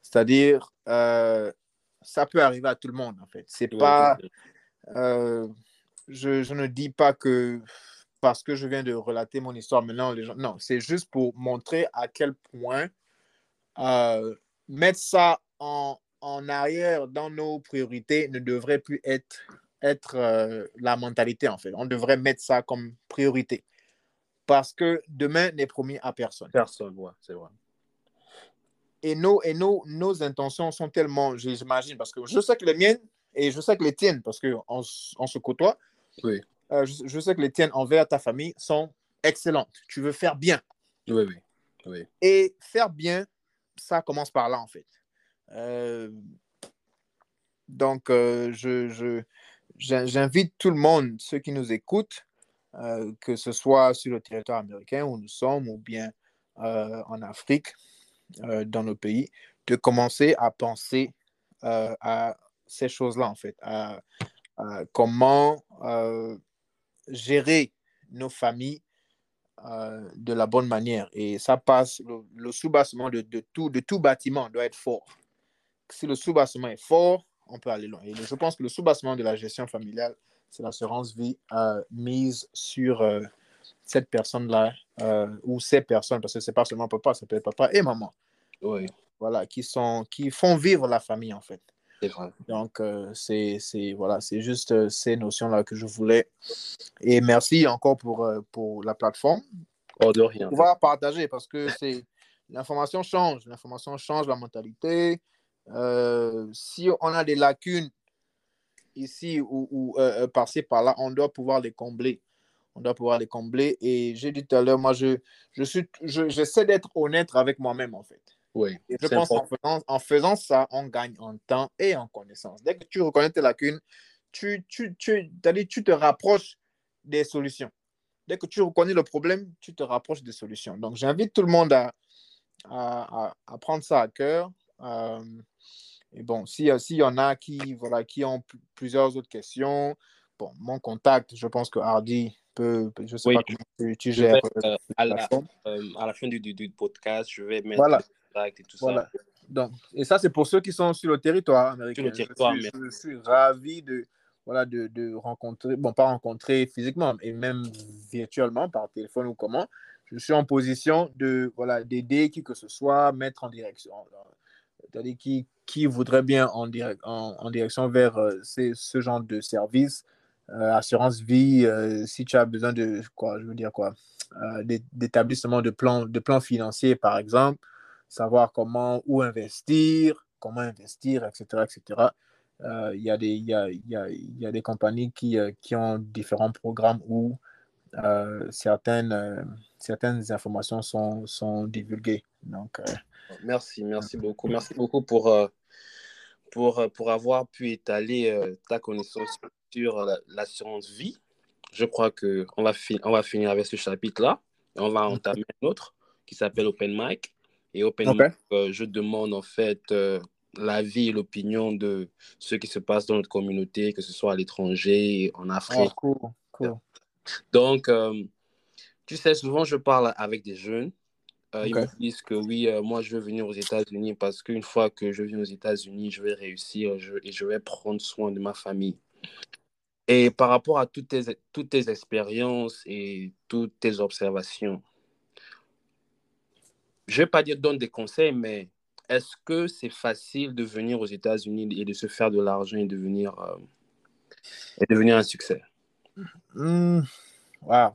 C'est-à-dire, euh, ça peut arriver à tout le monde en fait. C'est pas, euh, je, je ne dis pas que parce que je viens de relater mon histoire maintenant, les gens. Non, c'est juste pour montrer à quel point euh, mettre ça en, en arrière dans nos priorités ne devrait plus être, être euh, la mentalité en fait. On devrait mettre ça comme priorité. Parce que demain n'est promis à personne. Personne, ouais, c'est vrai. Et, nos, et nos, nos intentions sont tellement, j'imagine, parce que je sais que les miennes et je sais que les tiennes, parce qu'on on se côtoie, Oui. Euh, je, je sais que les tiennes envers ta famille sont excellentes. Tu veux faire bien. Oui, oui. Oui. Et faire bien, ça commence par là, en fait. Euh, donc, euh, je, je, j'in- j'invite tout le monde, ceux qui nous écoutent, que ce soit sur le territoire américain où nous sommes ou bien en Afrique, dans nos pays, de commencer à penser à ces choses-là, en fait, à, à comment euh, gérer nos familles euh, de la bonne manière. Et ça passe, le, le sous-bassement de, de tout, de tout bâtiment doit être fort. Si le sous-bassement est fort, on peut aller loin. Et je pense que le sous-bassement de la gestion familiale, c'est l'assurance vie euh, mise sur euh, cette personne-là ou ces personnes, parce que c'est pas seulement papa, ça peut être papa et maman, Oui, voilà, qui, sont, qui font vivre la famille, en fait. Vrai. Donc, euh, c'est voilà, c'est juste euh, ces notions-là que je voulais. Et merci encore pour, euh, pour la plateforme. Oh, de rien. pouvoir partager parce que c'est l'information change, l'information change la mentalité. Euh, si on a des lacunes ici ou, ou euh, par-ci par-là, on doit pouvoir les combler. On doit pouvoir les combler. Et j'ai dit tout à l'heure, moi, je, je suis, je- j'essaie d'être honnête avec moi-même, en fait. Oui. Je pense qu'en important. faisant, en faisant ça, on gagne en temps et en connaissance. Dès que tu reconnais tes lacunes, tu, tu, tu, tu te rapproches des solutions. Dès que tu reconnais le problème, tu te rapproches des solutions. Donc, j'invite tout le monde à, à, à- à prendre ça à cœur. Euh, et bon, s'il s'il y en a qui, voilà, qui ont plusieurs autres questions, bon, mon contact, je pense que Hardy peut, je sais Oui, pas comment tu, tu gères vais, euh, à, la euh, à la fin du, du, du podcast, je vais mettre Voilà. Et tout Voilà. ça. Donc, et ça, c'est pour ceux qui sont sur le territoire américain. Sur le territoire je, suis, je suis ravi de, voilà, de, de rencontrer, bon, pas rencontrer physiquement, et même virtuellement, par téléphone ou comment. Je suis en position de, voilà, d'aider qui que ce soit, mettre en direction. C'est-à-dire qui, qui voudrait bien en, direct, en, en direction vers euh, ces- ce genre de service, euh, assurance vie, euh, si tu as besoin de, quoi, je veux dire quoi, euh, d'é- d'établissement de plans de plan financiers, par exemple, savoir comment, où investir, comment investir, etc. etc. Euh, Il y, a des- il y, a, il y, a, il y a des compagnies qui, euh, qui ont différents programmes où euh, certaines, euh, certaines informations sont, sont divulguées. Donc, Merci, merci beaucoup. Merci beaucoup pour, pour, pour avoir pu étaler ta connaissance sur l'assurance vie. Je crois qu'on va, on va finir avec ce chapitre-là. On va entamer un autre qui s'appelle Open Mic. Et Open Mic, je demande en fait l'avis et l'opinion de ce qui se passe dans notre communauté, que ce soit à l'étranger, en Afrique. Oh, Donc, tu sais, souvent je parle avec des jeunes euh, ils me disent que oui, euh, moi je veux venir aux États-Unis parce qu'une fois que je viens aux États-Unis, je vais réussir et je vais prendre soin de ma famille. Et par rapport à toutes tes, toutes tes expériences et toutes tes observations, je ne vais pas dire donne des conseils, mais est-ce que c'est facile de venir aux États-Unis et de se faire de l'argent et devenir, euh, et devenir un succès? Mmh. Wow.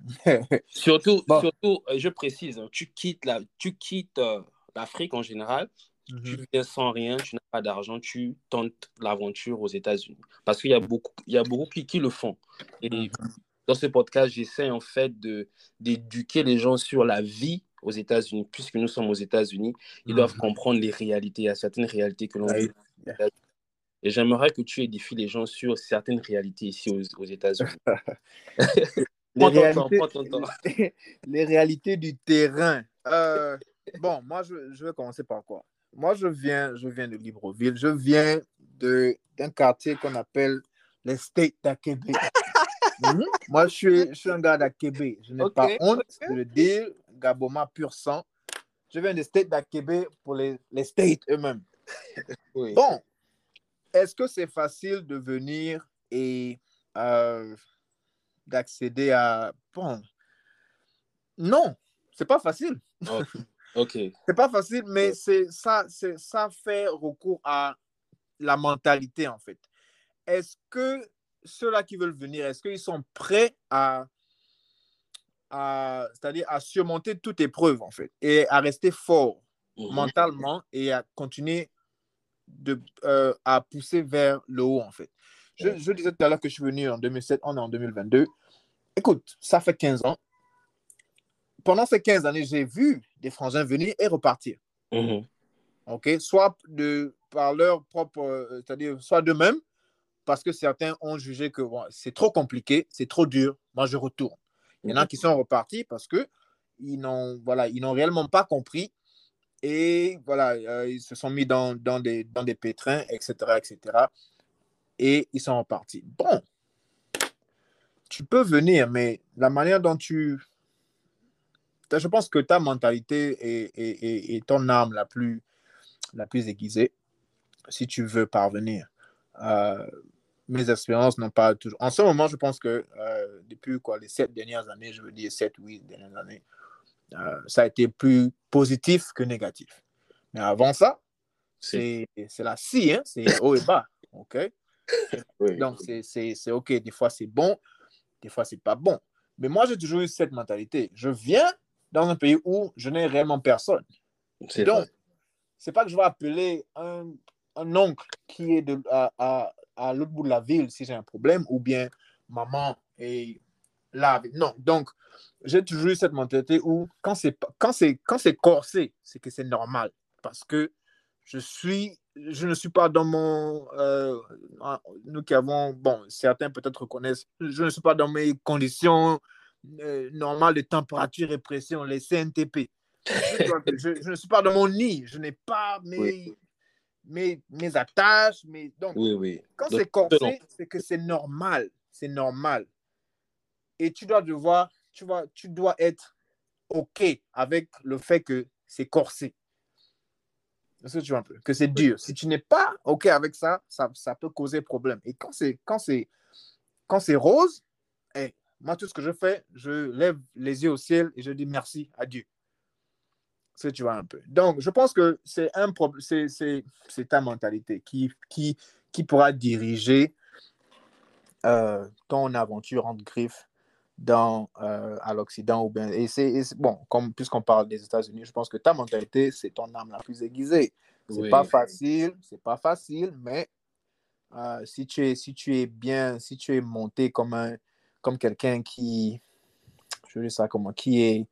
surtout, surtout, euh, je précise, hein, tu quittes la, tu quittes euh, l'Afrique en général, tu mhm. viens sans rien, tu n'as pas d'argent, tu tentes l'aventure aux États-Unis. Parce qu'il y a beaucoup, il y a beaucoup qui, qui le font. Et mhm. dans ce podcast, j'essaie en fait de d'éduquer les gens sur la vie aux États-Unis, puisque nous sommes aux États-Unis, ils doivent mhm. comprendre les réalités. Il y a certaines réalités que l'on vit. Et j'aimerais que tu édifies les gens sur certaines réalités ici aux, aux États-Unis. les, réalités, les réalités du terrain. Euh, bon, moi, je, je, vais commencer par quoi? Moi, je viens, je viens de Libreville. Je viens d'un quartier qu'on appelle l'estate d'Akébé. Mhm. Moi, je suis, je suis un gars d'Akébé. Je n'ai pas honte de le dire. Gaboma pur sang. Je viens de l'estate d'Akébé pour les, les states eux-mêmes. Bon, est-ce que c'est facile de venir et euh, d'accéder à. Bon. Non, c'est pas facile. Ok. c'est pas facile, mais c'est ça, c'est ça fait recours à la mentalité en fait. Est-ce que ceux-là qui veulent venir, est-ce qu'ils sont prêts à, à c'est-à-dire à surmonter toute épreuve en fait et à rester fort mhm. mentalement et à continuer de, euh, à pousser vers le haut en fait. Je, je, disais tout à l'heure que je suis venu en 2007, on est en 2022. Écoute, ça fait 15 ans. Pendant ces 15 années, j'ai vu des frangins venir et repartir. Mm-hmm. OK? Soit de, par leur propre, euh, c'est-à-dire soit d'eux-mêmes, parce que certains ont jugé que c'est trop compliqué, c'est trop dur, moi je retourne. Il y en a qui sont repartis parce que ils n'ont voilà, ils n'ont réellement pas compris et voilà, euh, ils se sont mis dans, dans, des, dans des pétrins, etc., etc. Et ils sont repartis. Bon, tu peux venir, mais la manière dont tu... Je pense que ta mentalité est, ton âme la plus, la plus aiguisée si tu veux parvenir. Euh, mes expériences n'ont pas toujours... En ce moment, je pense que euh, depuis quoi, les sept dernières années, je veux dire sept, huit dernières années, euh, ça a été plus positif que négatif. Mais avant ça, c'est la scie, hein? c'est haut et bas. OK? Donc, c'est OK. Des fois, c'est bon, des fois, c'est pas bon. Mais moi, j'ai toujours eu cette mentalité. Je viens dans un pays où je n'ai réellement personne. Donc, c'est pas que je vais appeler un, un oncle qui est de, à, à, à l'autre bout de la ville si j'ai un problème, ou bien maman est là. Non, donc, j'ai toujours eu cette mentalité où quand c'est quand c'est quand c'est corsé, c'est que c'est normal parce que je suis je ne suis pas dans mon. Euh, nous qui avons. Bon, certains peut-être reconnaissent. Je ne suis pas dans mes conditions euh, normales de température et pression, les CNTP. je, ne suis pas dans mon nid. Je n'ai pas mes, mes, mes, attaches. Mes... Donc, oui, oui. quand c'est corsé, c'est que c'est normal. C'est normal. Et tu dois devoir. Tu, vois, tu dois être OK avec le fait que c'est corsé que tu vois un peu? Que c'est dur. Si tu n'es pas OK avec ça, ça, ça peut causer problème. Et quand c'est quand c'est quand c'est rose, hey, moi, tout ce que je fais, je lève les yeux au ciel et je dis merci à Dieu. C'est tu vois un peu. Donc, je pense que c'est un c'est ta mentalité qui, qui, qui pourra diriger euh, ton aventure entre griffes dans, euh, à l'Occident. ou bien Et c'est bon, comme, puisqu'on parle des États-Unis, je pense que ta mentalité, c'est ton âme la plus aiguisée. C'est pas facile, c'est pas facile, mais euh, si, tu es, si tu es bien, si tu es monté comme, un, comme quelqu'un qui, je dis ça comment, qui est,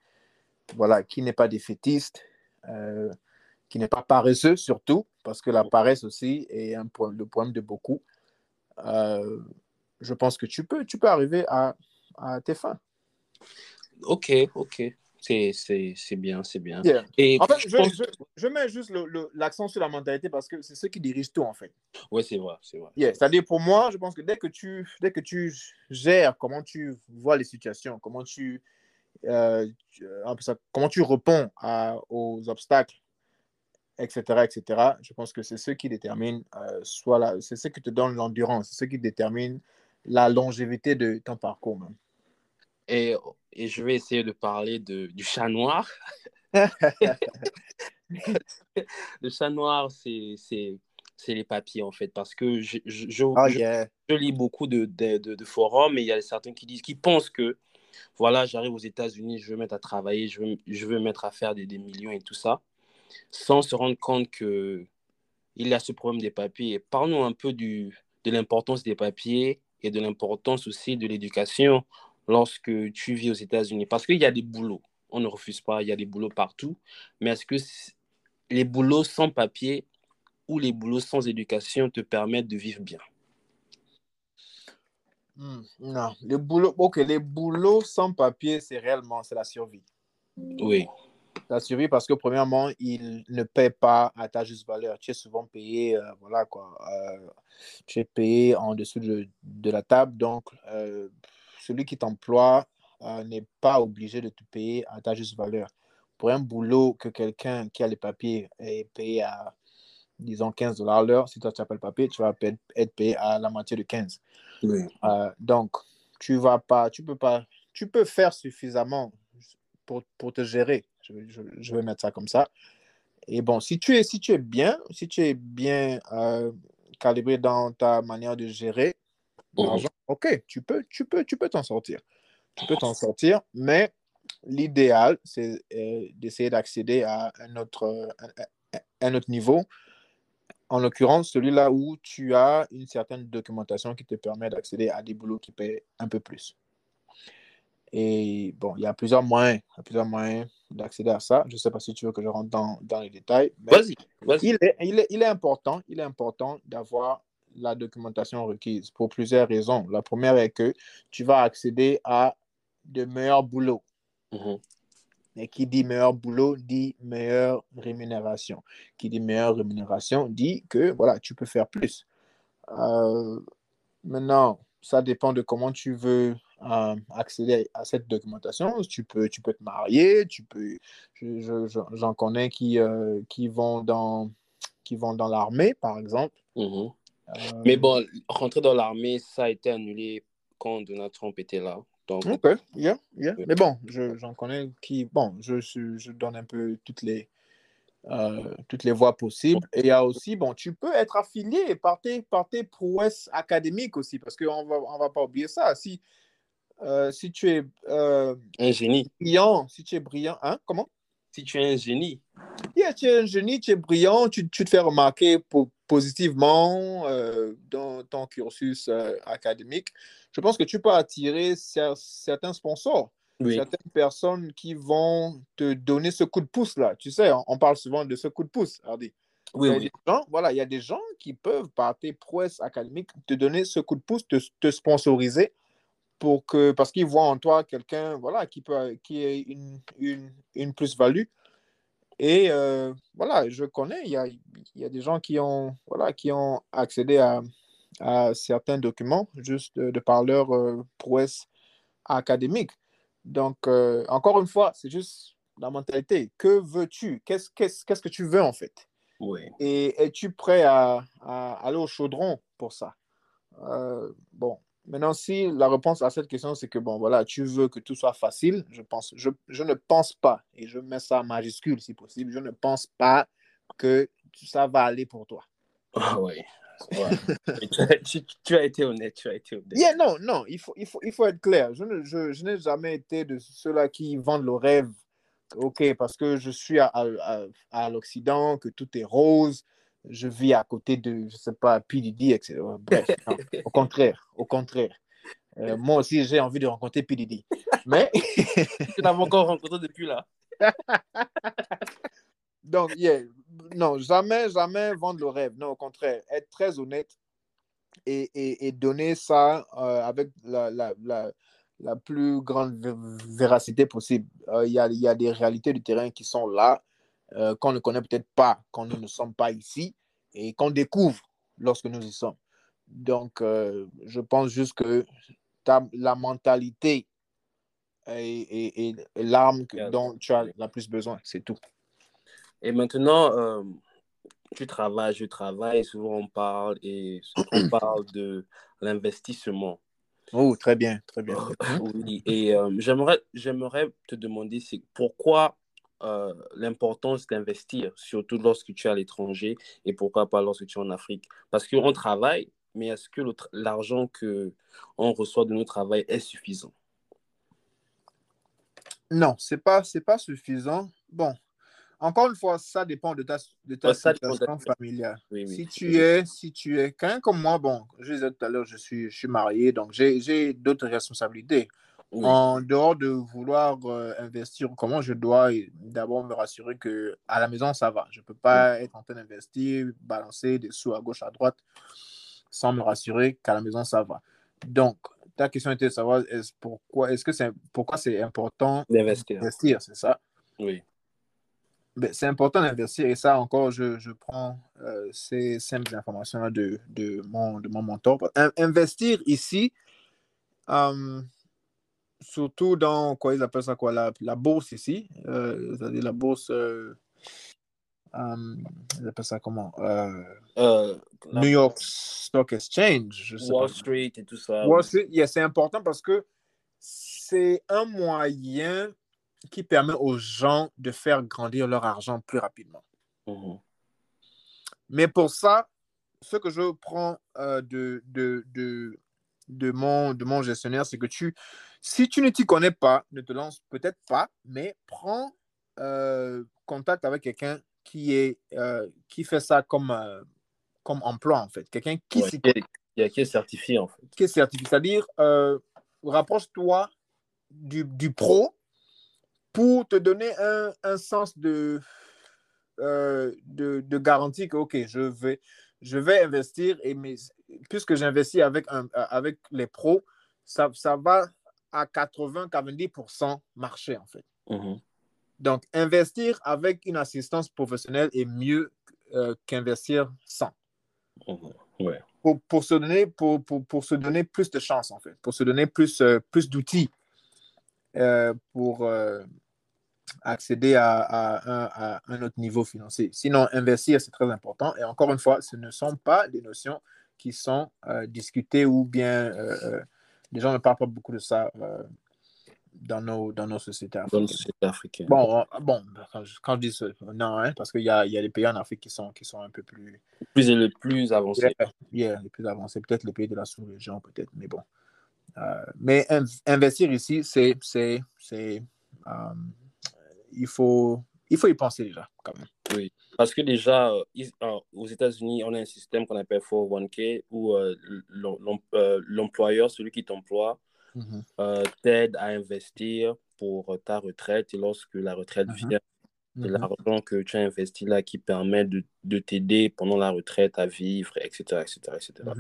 voilà, qui n'est pas défaitiste, euh, qui n'est pas paresseux surtout, parce que la paresse aussi est un point, le problème de beaucoup. Euh, je pense que tu peux, tu peux arriver à, à tes fins. Ok, ok. C'est bien, c'est bien. Et en fait, je, je, je, mets juste l'accent sur la mentalité parce que c'est ce qui dirige tout, en fait. Oui, c'est vrai, c'est vrai. C'est-à-dire, pour moi, je pense que dès que, tu, dès que tu gères comment tu vois les situations, comment tu, euh, comment tu réponds à, aux obstacles, etc., etc., je pense que c'est ce qui détermine, euh, soit c'est ce qui te donne l'endurance, c'est ce qui détermine la longévité de ton parcours même. Et, et je vais essayer de parler de, du chat noir. le chat noir, c'est les papiers, en fait, parce que je, je, je, oh, je lis beaucoup de, de, de, forums et il y a certains qui disent, qui pensent que, voilà, j'arrive aux États-Unis, je veux mettre à travailler, je veux, mettre à faire des, millions et tout ça, sans se rendre compte que il y a ce problème des papiers. Parlons un peu de l'importance des papiers et de l'importance aussi de l'éducation lorsque tu vis aux États-Unis. Parce qu'il y a des boulots, on ne refuse pas, il y a des boulots partout, mais est-ce que les boulots sans papier ou les boulots sans éducation te permettent de vivre bien? Hmm, Non, les boulots, ok, les boulots sans papier, c'est réellement, c'est la survie. Oui. La survie parce que premièrement, ils ne paient pas à ta juste valeur. Tu es souvent payé, euh, voilà quoi, euh, tu es payé en dessous de, de la table, donc euh, celui qui t'emploie n'est pas obligé de te payer à ta juste valeur. Pour un boulot que quelqu'un qui a les papiers est payé à, disons, 15 dollars l'heure, si toi tu le papier, tu vas être payé à la moitié de 15. Euh, donc, tu vas pas, tu peux pas, tu peux faire suffisamment pour, pour te gérer. Je, je, vais mettre ça comme ça. Et bon, si tu es, si tu es bien, si tu es bien euh, calibré dans ta manière de gérer, l'argent, ok, tu peux, tu peux, tu peux t'en sortir. Tu peux t'en sortir, mais l'idéal, c'est euh, d'essayer d'accéder à un autre, un, autre niveau. En l'occurrence, celui-là où tu as une certaine documentation qui te permet d'accéder à des boulots qui paient un peu plus. Et bon, il y a plusieurs moyens, plusieurs moyens d'accéder à ça. Je ne sais pas si tu veux que je rentre dans, dans les détails. Vas-y. Vas il, est, il, est, il est important, il est important d'avoir la documentation requise pour plusieurs raisons. La première est que tu vas accéder à de meilleurs boulots. Mhm. Et qui dit meilleur boulot dit meilleure rémunération. Qui dit meilleure rémunération dit que voilà, tu peux faire plus. Euh, maintenant, ça dépend de comment tu veux euh, accéder à cette documentation. Tu peux, tu peux te marier, tu peux. J'en connais qui, euh, qui vont dans qui vont dans l'armée, par exemple. Mhm. Mais bon, rentrer dans l'armée, ça a été annulé quand Donald Trump était là. Donc... Ok, yeah, yeah. Mais bon, j'en connais qui. Bon, je, je, donne un peu toutes les, euh, toutes les voies possibles. Et il y a aussi, bon, tu peux être affilié par tes, par tes prouesses académiques aussi, parce qu'on ne va, on va pas oublier ça. Si, euh, si tu es. un génie. Brillant, si tu es brillant, hein, comment? Si tu es un génie. Yeah, tu es un génie, tu es brillant, tu, tu te fais remarquer pour positivement euh, dans ton cursus euh, académique, je pense que tu peux attirer certains sponsors, certaines personnes qui vont te donner ce coup de pouce là. Tu sais, on, parle souvent de ce coup de pouce, Hardy. Oui, il, y a gens, voilà, il y a des gens qui peuvent, par tes prouesses académiques, te donner ce coup de pouce, te, te sponsoriser pour que, parce qu'ils voient en toi quelqu'un voilà, qui, peut, qui ait une, une, une plus-value et euh, voilà, je connais, il y a, y a, des gens qui ont, voilà, qui ont accédé à, à certains documents juste de, par leur euh, prouesse académique. Donc, euh, encore une fois, c'est juste la mentalité. Que veux-tu? Qu'est-ce qu'est-ce qu'est-ce que tu veux en fait? Oui. Et es-tu prêt à, à, aller au chaudron pour ça? Bon, Maintenant, si la réponse à cette question, c'est que, bon, voilà, tu veux que tout soit facile, je, pense, je, je ne pense pas, et je mets ça en majuscule si possible, je ne pense pas que ça va aller pour toi. Ah oui. tu, as été honnête, tu as été honnête. Yeah, non, non, il faut, il faut, il faut être clair. Je, ne, je, je n'ai jamais été de ceux-là qui vendent le rêve. OK, parce que je suis à, à, à l'Occident, que tout est rose, je vis à côté de, je sais pas, PDD, etc. Bref, au contraire, au contraire. Euh, moi aussi, j'ai envie de rencontrer PDD. Mais. tu n'as encore rencontré depuis là. Donc, yeah. Non, jamais, jamais vendre le rêve. Non, au contraire, être très honnête et, et, et donner ça euh, avec la, la, la, la, plus grande véracité possible. Euh, il y, a, y, a, des réalités du terrain qui sont là, euh, qu'on ne connaît peut-être pas quand nous ne sommes pas ici et qu'on découvre lorsque nous y sommes. Donc, je pense juste que ta, la mentalité et, l'arme dont tu as la plus besoin, c'est tout. Et maintenant, euh, tu travailles, je travaille, souvent on parle et on parle de l'investissement. Oh, très bien, très bien. oui, et euh, j'aimerais, j'aimerais te demander c'est pourquoi euh, l'importance d'investir, surtout lorsque tu es à l'étranger et pourquoi pas lorsque tu es en Afrique? Parce qu'on travaille, mais est-ce que l'argent qu'on reçoit de notre travail est suffisant? Non, ce n'est pas, pas suffisant. Bon, encore une fois, ça dépend de ta, de ta situation familiale. si, tu es, si tu es, quelqu'un comme moi, bon, je disais tout à l'heure, je suis, je suis marié, donc j'ai d'autres responsabilités. En dehors de vouloir euh, investir, comment je dois d'abord me rassurer que à la maison, ça va. Je ne peux pas être en train d'investir, balancer des sous à gauche, à droite, sans me rassurer qu'à la maison, ça va. Donc, ta question était de savoir est pourquoi est-ce que c'est pourquoi c'est important d'investir. c'est ça? Oui. Ben, c'est important d'investir et ça encore, je, je prends euh, ces simples informations de, de, mon, de mon mentor. investir ici, euh, surtout dans quoi ils appellent ça quoi, la, la bourse ici, euh, c'est-à-dire la bourse um, ils appellent ça comment euh, euh, New York Stock Exchange. Wall Street et tout ça. Wall Street, yeah, c'est important parce que c'est un moyen qui permet aux gens de faire grandir leur argent plus rapidement. Mm-hmm. Mais pour ça, ce que je prends euh, de, de, de, de, mon, de mon gestionnaire, c'est que tu, si tu ne t'y connais pas, ne te lance peut-être pas, mais prends euh, contact avec quelqu'un qui, est, euh, qui fait ça comme, comme emploi, en fait. Quelqu'un qui, qui, est, qui, est certifié, en fait. Qui est certifié. C'est-à-dire, rapproche-toi du, du, pro pour te donner un, un sens de, de, de, garantie que, OK, je vais, je vais investir, et mais, puisque j'investis avec, un, avec les pros, ça, ça va à 80-90% marcher, en fait. Mm-hmm. Donc, investir avec une assistance professionnelle est mieux euh, qu'investir sans. Ouais. Pour, pour, se donner, pour, pour, pour, se donner plus de chance, en fait, pour se donner plus, euh, plus d'outils euh, pour accéder à, à, à, un autre niveau financier. Sinon, investir, c'est très important. Et encore une fois, ce ne sont pas des notions qui sont discutées ou bien les gens ne parlent pas beaucoup de ça dans nos, dans nos sociétés africaines. Bon, euh, bon quand, je dis ça, non, hein, parce qu'il y a, y a des pays en Afrique qui sont, qui sont un peu plus... Plus, les plus avancés. Yeah, les plus avancés. Peut-être les pays de la sous-région, peut-être, mais bon. Euh, mais investir ici, c'est... c'est, c'est euh, il, faut, il faut y penser déjà, quand même. Oui, parce que déjà, aux États-Unis, on a un système qu'on appelle 401k où l'employeur, celui qui t'emploie, Mm-hmm. Euh, t'aide à investir pour ta retraite et lorsque la retraite mm-hmm. vient, c'est mm-hmm. l'argent que tu as investi là qui permet de, de t'aider pendant la retraite à vivre, etc. etc., etc.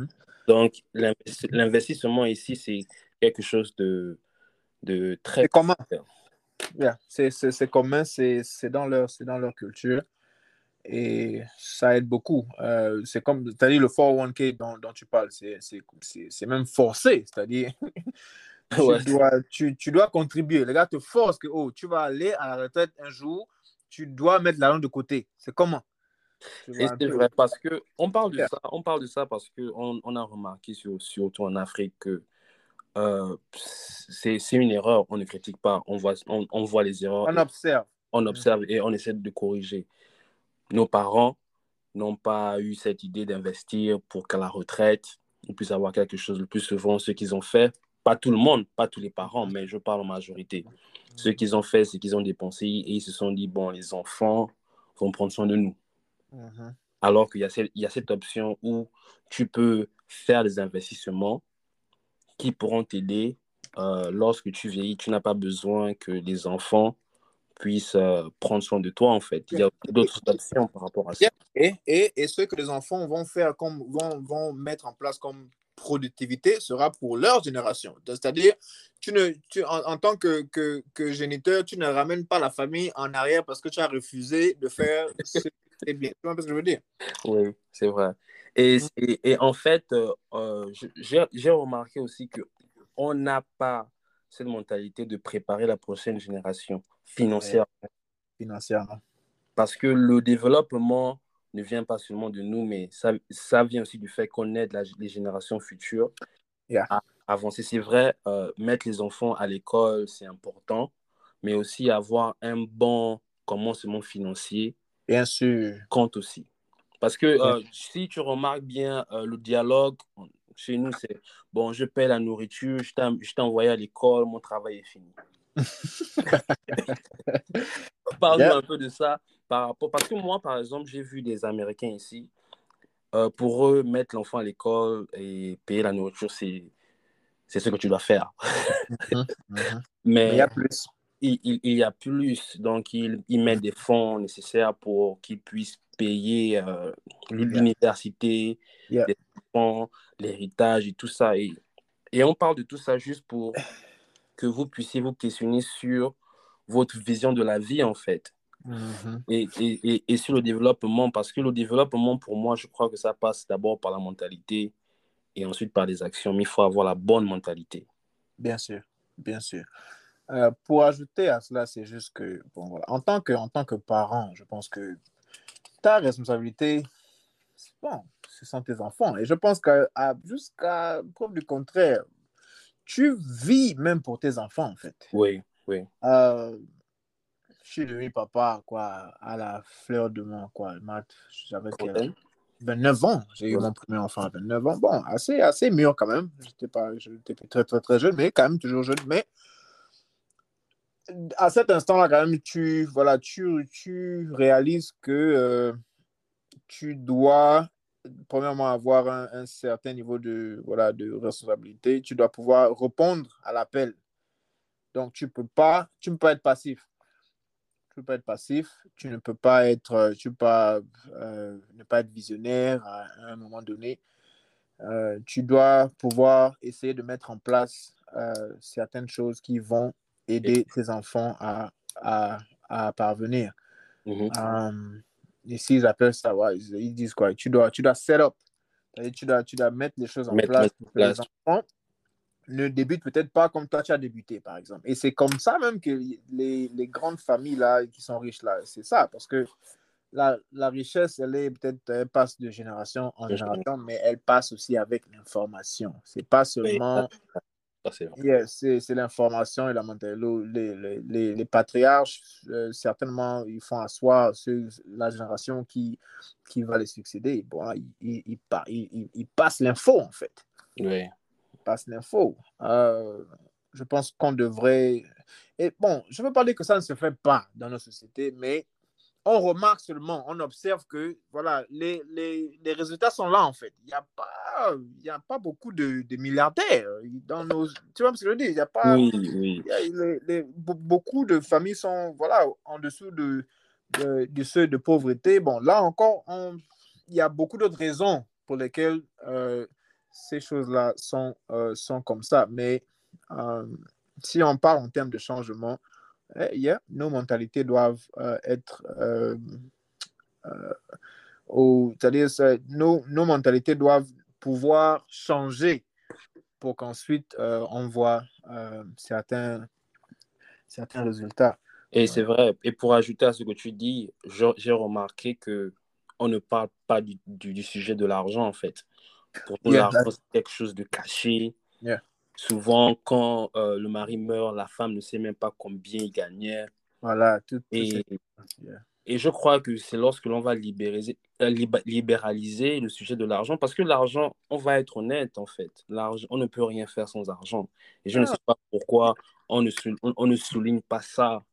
Donc, l'investissement ici, c'est quelque chose de, de très commun. Yeah. C'est commun, c'est dans, leur, dans leur culture et ça aide beaucoup. Euh, c'est comme, c'est-à-dire le 401k dont, dont tu parles, c'est même forcé, c'est-à-dire tu, dois, tu, tu, dois contribuer. Les gars te forcent que oh, tu vas aller à la retraite un jour, tu dois mettre l'argent de côté. C'est comment? Et c'est vrai, parce que on parle de ça, on parle de ça parce qu'on on a remarqué, sur, surtout en Afrique, que euh, c'est une erreur, on ne critique pas, on voit, on, on voit les erreurs. On observe. On observe et on essaie de corriger. Nos parents n'ont pas eu cette idée d'investir pour qu'à la retraite, on puisse avoir quelque chose. Le plus souvent, ce qu'ils ont fait, pas tout le monde, pas tous les parents, mais je parle en majorité. Ce qu'ils ont fait, c'est qu'ils ont dépensé et ils se sont dit, bon, les enfants vont prendre soin de nous. Mm-hmm. Alors qu'il y, y, a cette option où tu peux faire des investissements qui pourront t'aider euh, lorsque tu vieillis. Tu n'as pas besoin que les enfants puissent euh, prendre soin de toi, en fait. Il y a d'autres options par rapport à ça. Et, et, et ce que les enfants vont faire, comme, vont, vont mettre en place comme productivité sera pour leur génération. C'est-à-dire, tu ne, tu, en, en tant que, que, que, géniteur, tu ne ramènes pas la famille en arrière parce que tu as refusé de faire ce qui bien. Tu vois ce que je veux dire? Oui, c'est vrai. Et, et, et, en fait, euh, euh j'ai remarqué aussi qu'on n'a pas cette mentalité de préparer la prochaine génération financière. Financièrement. Parce que le développement ne vient pas seulement de nous, mais ça, ça vient aussi du fait qu'on aide la, les générations futures yeah. à avancer. C'est vrai, euh, mettre les enfants à l'école, c'est important, mais aussi avoir un bon commencement financier. Bien sûr. Compte aussi. Parce que euh, si tu remarques bien euh, le dialogue, chez nous, c'est bon, je paie la nourriture, je t'ai envoyé à l'école, mon travail est fini. Parle-nous yeah. un peu de ça par rapport. Parce que moi, par exemple, j'ai vu des Américains ici. Euh, pour eux, mettre l'enfant à l'école et payer la nourriture, c'est ce que tu dois faire. mm -hmm. Mais il y a plus. Il, il, il y a plus. Donc, ils il mettent des fonds nécessaires pour qu'ils puissent payer euh, l'université, yeah. les fonds, l'héritage et tout ça. Et, et on parle de tout ça juste pour que vous puissiez vous questionner sur votre vision de la vie, en fait. Mm -hmm. et, et, et, sur le développement, parce que le développement, pour moi, je crois que ça passe d'abord par la mentalité et ensuite par les actions, mais il faut avoir la bonne mentalité. Bien sûr, bien sûr. Euh, pour ajouter à cela, c'est juste que, bon, voilà, en, tant que, en tant que parent, je pense que ta responsabilité, bon, ce sont tes enfants. Et je pense que jusqu'à preuve du contraire, tu vis même pour tes enfants, en fait. Oui, oui. Euh, je suis devenu papa, quoi, à la fleur de mon, quoi, j'avais 29 ans. J'ai eu mon premier enfant à 29 ans. Bon, assez, assez mûr quand même. J'étais pas, j'étais très, très, très jeune, mais quand même toujours jeune. Mais à cet instant-là, quand même, tu, voilà, tu, tu réalises que euh, tu dois, premièrement, avoir un, certain niveau de, voilà, de responsabilité. Tu dois pouvoir répondre à l'appel. Donc, tu peux pas, tu peux pas être passif. Tu peux pas être passif. Tu ne peux pas être, tu peux pas euh, ne pas être visionnaire à, un moment donné. Euh, tu dois pouvoir essayer de mettre en place certaines choses qui vont aider tes enfants à, à, à parvenir. Mm -hmm. um, ici, ils appellent ça, ouais, ils disent quoi? Tu dois, tu dois set up. Tu dois, tu dois mettre les choses en mettre, place pour que les enfants ne débutent peut-être pas comme toi tu as débuté, par exemple. Et c'est comme ça même que les, les, grandes familles là, qui sont riches là, c'est ça, parce que la, la richesse, elle est peut-être, passe de génération en génération, mais elle passe aussi avec l'information. C'est pas seulement Yeah, c'est l'information et la. Les, les, les, les patriarches, euh, certainement, ils font asseoir sur la génération qui, qui va les succéder. Bon, ils, ils, ils, ils passent l'info, en fait. Oui. Ils passent l'info. Euh, je pense qu'on devrait. Et bon, je ne veux pas dire que ça ne se fait pas dans nos sociétés, mais on remarque seulement, on observe que voilà, les, les, les résultats sont là en fait. Il n'y a, pas, y a pas beaucoup de, de, milliardaires dans nos. Tu vois ce que je dire? Il n'y a pas. Oui, oui. Il y a, les, les, beaucoup de familles sont voilà, en dessous de, de, de ceux de pauvreté. Bon, là encore, il y a beaucoup d'autres raisons pour lesquelles euh, ces choses-là sont, euh, sont comme ça. Mais euh, si on parle en termes de changement, yeah, nos mentalités doivent euh, être euh, euh, c'est-à-dire nos, nos mentalités doivent pouvoir changer pour qu'ensuite on voit certains, certains résultats. Et c'est vrai. Et pour ajouter à ce que tu dis, j'ai remarqué que on ne parle pas du, du, du sujet de l'argent en fait. Pour nous, yeah, l'argent, c'est quelque chose de caché. Yeah. Souvent, quand euh, le mari meurt, la femme ne sait même pas combien il gagnait. Voilà. Tout, tout et, yeah. et je crois que c'est lorsque l'on va libéraliser, euh, libéraliser le sujet de l'argent, parce que l'argent, on va être honnête en fait, l'argent, on ne peut rien faire sans argent. Et je ah. ne sais pas pourquoi on ne, on, on ne souligne pas ça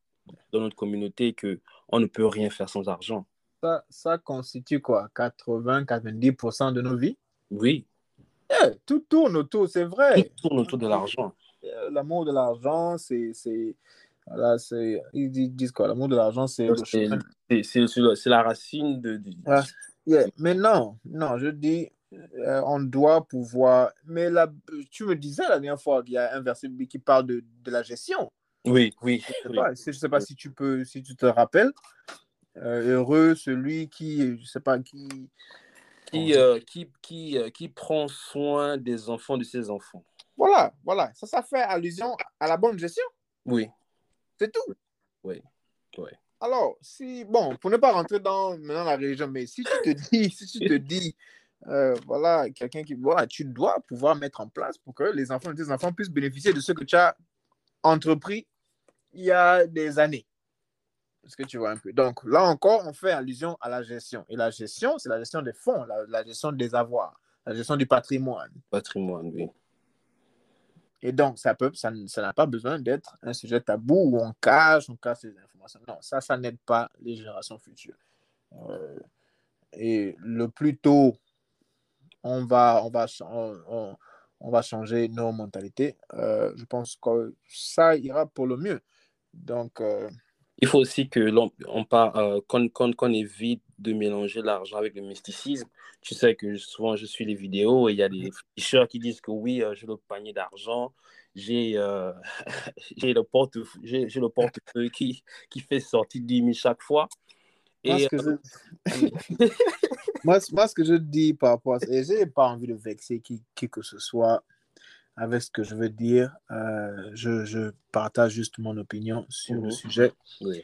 dans notre communauté, que on ne peut rien faire sans argent. Ça, ça constitue quoi? 80-90% de nos vies? Oui. Yeah, tout tourne autour, c'est vrai. Tout tourne autour de l'argent. L'amour de l'argent, c'est Voilà, c'est, ils disent- quoi? L'amour de l'argent, c'est C'est la la racine de. Ah, yeah. Mais non, non, je dis, euh, on doit pouvoir. Mais là, tu me disais la dernière fois qu'il y a un verset qui parle de, de la gestion. Oui, oui. Je sais oui. pas, je sais pas si tu peux, si tu te rappelles. Euh, heureux celui qui, je sais pas qui. Qui, euh, qui, qui, euh, qui prend soin des enfants de ses enfants? Voilà, voilà. Ça, ça fait allusion à la bonne gestion. Oui, C'est tout. oui, oui. Alors, si, bon, pour ne pas rentrer dans maintenant la religion, mais si tu te dis, si tu te dis, euh, voilà, quelqu'un qui, voilà, tu dois pouvoir mettre en place pour que les enfants de tes enfants puissent bénéficier de ce que tu as entrepris il y a des années. Est-ce que tu vois un peu? Donc, là encore, on fait allusion à la gestion. Et la gestion, c'est la gestion des fonds, la, la gestion des avoirs, la gestion du patrimoine. Patrimoine, oui. Et donc, ça peut, ça, ça n'a pas besoin d'être un sujet tabou où on cache, on cache les informations. Non, ça, ça n'aide pas les générations futures. Euh, et le plus tôt on va, on va, on va changer nos mentalités, euh, je pense que ça ira pour le mieux. Donc, euh, Il faut aussi que l'on on part, euh, qu'on qu'on- qu'on évite de mélanger l'argent avec le mysticisme. Tu sais que souvent je suis les vidéos et il y a des ficheurs qui disent que oui, euh, j'ai le panier d'argent, j'ai euh, j'ai le portefeuille j'ai j'ai le portefeuille qui, qui fait sortir 10 000 chaque fois. moi, Et ce que je... moi, ce- moi, ce que je dis par rapport à ça, et je n'ai pas envie de vexer qui, qui que ce soit avec ce que je veux dire, euh, je, je partage juste mon opinion sur le Mhm. sujet. oui,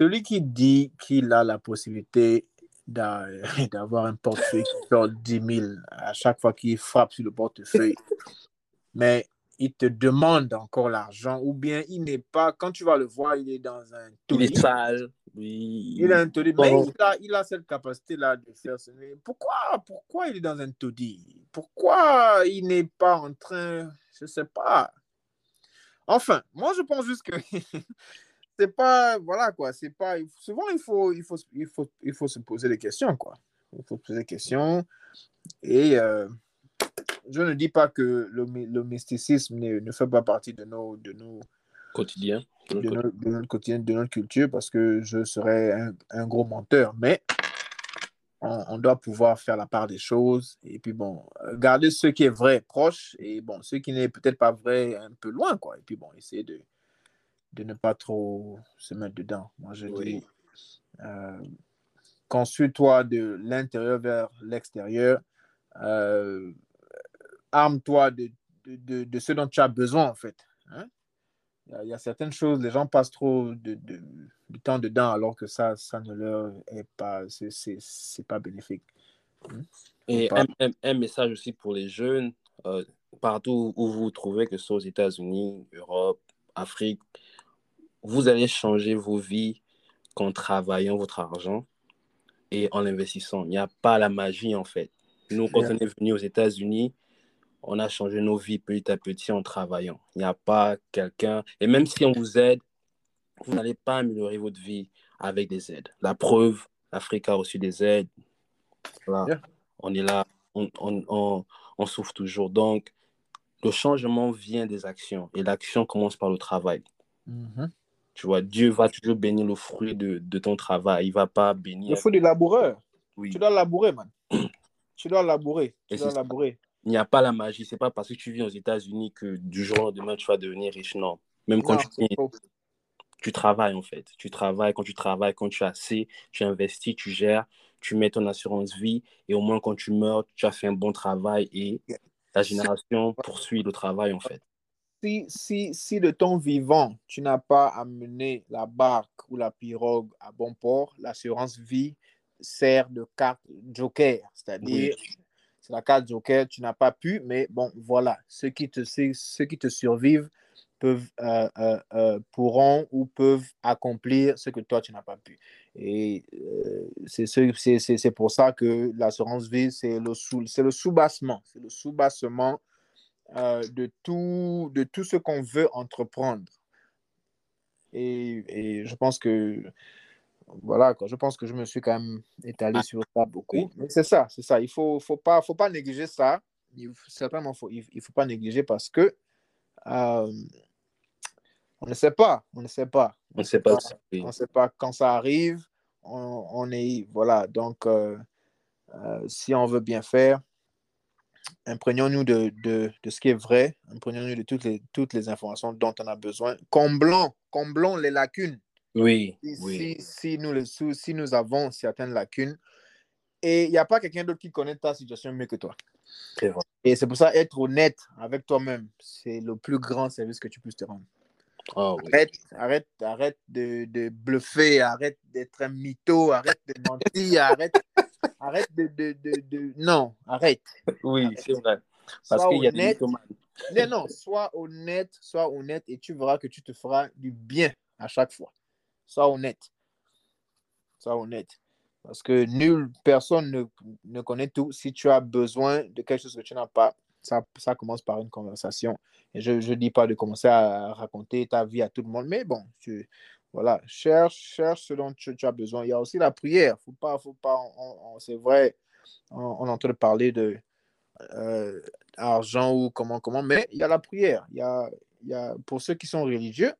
Celui qui dit qu'il a la possibilité d'a- d'avoir un portefeuille qui sort 10 000 à chaque fois qu'il frappe sur le portefeuille, mais il te demande encore l'argent, ou bien il n'est pas, quand tu vas le voir, il est dans un il est taudis. sale. Oui. Il a un taudis, mais il a, il a cette capacité-là de faire ce. Pourquoi, pourquoi il est dans un taudis? Pourquoi il n'est pas en train? Je ne sais pas. Enfin, moi, je pense juste que c'est pas. Voilà, quoi. C'est pas. Souvent, il faut, il, faut, il, faut, il faut se poser des questions, quoi. Il faut se poser des questions. Et euh, je ne dis pas que le, my- le mysticisme ne, ne fait pas partie de nos, de nos, Quotidien. De notre, de notre quotidien, de notre culture, parce que je serais un, un gros menteur. Mais on, on doit pouvoir faire la part des choses. Et puis, bon, garder ce qui est vrai proche et, bon, ce qui n'est peut-être pas vrai un peu loin, quoi. Et puis, bon, essayer de, de ne pas trop se mettre dedans. Moi, je Oui. dis, euh, construis-toi de l'intérieur vers l'extérieur. Euh, arme-toi de, de, de, de ce dont tu as besoin, en fait. Il y a- il y, a certaines choses, les gens passent trop de, de, temps dedans alors que ça, ça ne leur est pas, c'est- pas bénéfique. Et Faut pas- un, message aussi pour les jeunes, euh, partout où vous vous trouvez, que ce soit aux États-Unis, Europe, Afrique, vous allez changer vos vies qu'en travaillant votre argent et en l'investissant. Il n'y a pas la magie en fait. Nous, quand Yeah. on est venu aux États-Unis, on a changé nos vies petit à petit en travaillant. Il n'y a pas quelqu'un, et même si on vous aide, vous n'allez pas améliorer votre vie avec des aides. La preuve, l'Afrique a reçu des aides. Voilà. Yeah. On est là, on, on, on, on souffre toujours. Donc, le changement vient des actions et l'action commence par le travail. Mhm. Tu vois, Dieu va toujours bénir le fruit de, de ton travail. Il ne va pas bénir. Il faut du laboureur. Oui. Tu dois labourer, man. tu dois labourer. Tu Et dois ça. Il n'y a pas la magie. C'est pas parce que tu vis aux États-Unis que du jour au lendemain, tu vas devenir riche. Non. Même quand Non, tu travailles, en fait. Tu travailles. Quand tu travailles, quand tu as assez, tu investis, tu gères, tu mets ton assurance vie. Et au moins, quand tu meurs, tu as fait un bon travail et ta génération poursuit le travail, en fait. Si, si, si de ton vivant, tu n'as pas amené la barque ou la pirogue à bon port, l'assurance vie sert de carte joker. C'est-à-dire, la carte joker, tu n'as pas pu, mais bon, voilà. Ceux qui te, ceux qui te survivent peuvent, euh, euh, euh, pourront ou peuvent accomplir ce que toi, tu n'as pas pu. Et c'est ce- c'est- c'est- c'est pour ça que l'assurance vie, c'est le, sous, sous-bassement. C'est le de, tout, de tout ce qu'on veut entreprendre. Et je pense que, voilà, quoi, je pense que je me suis quand même étalé Ah, sur ça beaucoup. oui. Mais c'est ça, c'est ça. Il ne faut, faut, pas, faut pas négliger ça. Il, certainement, faut, il ne faut pas négliger parce que euh, on ne sait pas. On ne sait pas. On ne sait pas. On ne sait pas quand ça arrive. On, on est. Voilà. Donc, euh, euh, si on veut bien faire, imprégnons-nous de, de, de, ce qui est vrai. Imprégnons-nous de toutes les, toutes les informations dont on a besoin. Comblons, comblons les lacunes. Oui. Si, oui. si, si nous, si nous avons certaines lacunes, et il n'y a pas quelqu'un d'autre qui connaît ta situation mieux que toi. Vrai. Et c'est pour ça, être honnête avec toi-même, c'est le plus grand service que tu puisses te rendre. Oh, oui. Arrête, arrête, arrête de, de bluffer, arrête d'être un mytho, arrête de mentir, arrête, arrête de, de, de, de, Non, arrête. Oui, c'est vrai. Parce qu'il y a des. Non, non, sois honnête, sois honnête et tu verras que tu te feras du bien à chaque fois. Sois honnête. Sois honnête. Parce que nulle personne ne, ne connaît tout. Si tu as besoin de quelque chose que tu n'as pas, ça, ça commence par une conversation. Et je ne dis pas de commencer à raconter ta vie à tout le monde, mais bon, tu, voilà, cherche, cherche ce dont tu, as besoin. Il y a aussi la prière. Faut pas, faut pas, c'est vrai, on, on est en train de parler de euh, argent ou comment, comment, mais il y a la prière. Il y a, il y a, pour ceux qui sont religieux,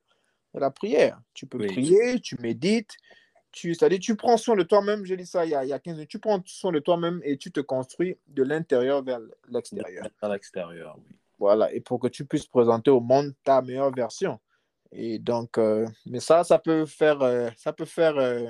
la prière. Tu peux Oui. prier, tu médites, tu, c'est-à-dire tu prends soin de toi-même. J'ai dit ça il y, a, il y a 15 minutes. Tu prends soin de toi-même et tu te construis de l'intérieur vers l'extérieur. À l'extérieur, oui. Voilà, et pour que tu puisses présenter au monde ta meilleure version. Et donc, euh, mais ça, ça peut faire, euh, ça peut faire euh,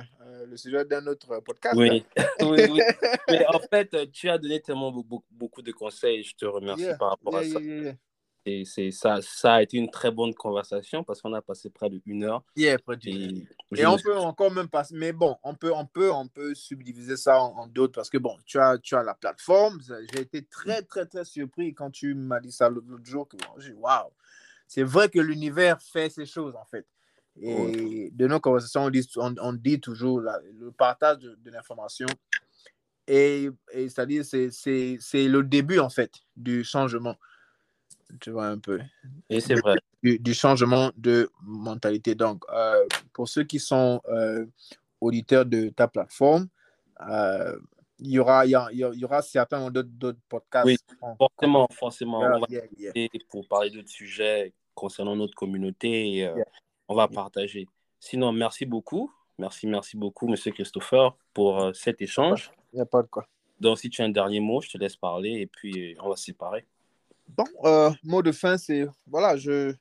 le sujet d'un autre podcast. Oui, oui, oui. Mais en fait, tu as donné tellement beaucoup, beaucoup de conseils. Je te remercie Yeah, par rapport à Yeah, ça. Et c'est ça, ça a été une très bonne conversation parce qu'on a passé près de une heure. Yeah, près Et, Et on peut encore même passer, mais bon, on peut, on peut, on peut subdiviser ça en, en d'autres parce que bon, tu as, tu as la plateforme. J'ai été très, très, très surpris quand tu m'as dit ça l'autre jour. Que bon, j'ai dit, waouh, c'est vrai que l'univers fait ces choses en fait. Et de nos conversations, on dit, on, on dit toujours la- le partage de, de l'information. Et, et c'est-à-dire, c'est- c'est c'est le début en fait du changement. Tu vois un peu Et c'est vrai. du, du changement de mentalité. Donc, euh, pour ceux qui sont euh, auditeurs de ta plateforme, euh, il y aura, il y, a- il y aura certainement d'autres podcasts. Oui, en- Forcément, forcément, Yeah, on va yeah, yeah. pour parler d'autres sujets concernant notre communauté et on va partager. Sinon, merci beaucoup. Merci, merci beaucoup, Monsieur Christopher, pour cet échange. Il n'y a pas de quoi. Donc, si tu as un dernier mot, je te laisse parler et puis on va se séparer. Bon, euh, mot de fin, c'est voilà, je,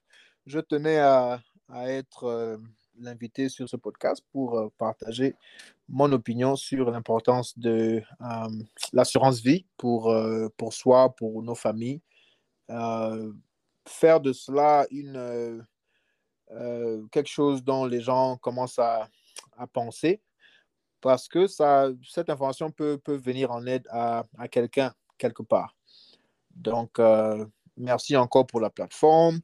tenais à, être euh, l'invité sur ce podcast pour euh, partager mon opinion sur l'importance de l'assurance vie pour, soi, pour nos familles. Faire de cela une, quelque chose dont les gens commencent à, penser parce que ça, cette information peut, venir en aide à quelqu'un quelque part. Donc, euh, merci encore pour la plateforme.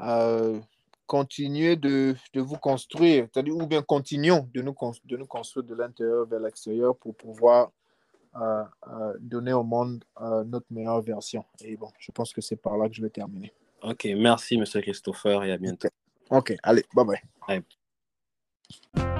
Euh, continuez de, de vous construire, c'est-à-dire, ou bien continuons de nous, cons- de nous construire de l'intérieur vers l'extérieur pour pouvoir euh, donner au monde notre meilleure version. Et bon, je pense que c'est par là que je vais terminer. Ok, merci, Monsieur Christopher, et à bientôt. Ok, allez, bye bye. Bye.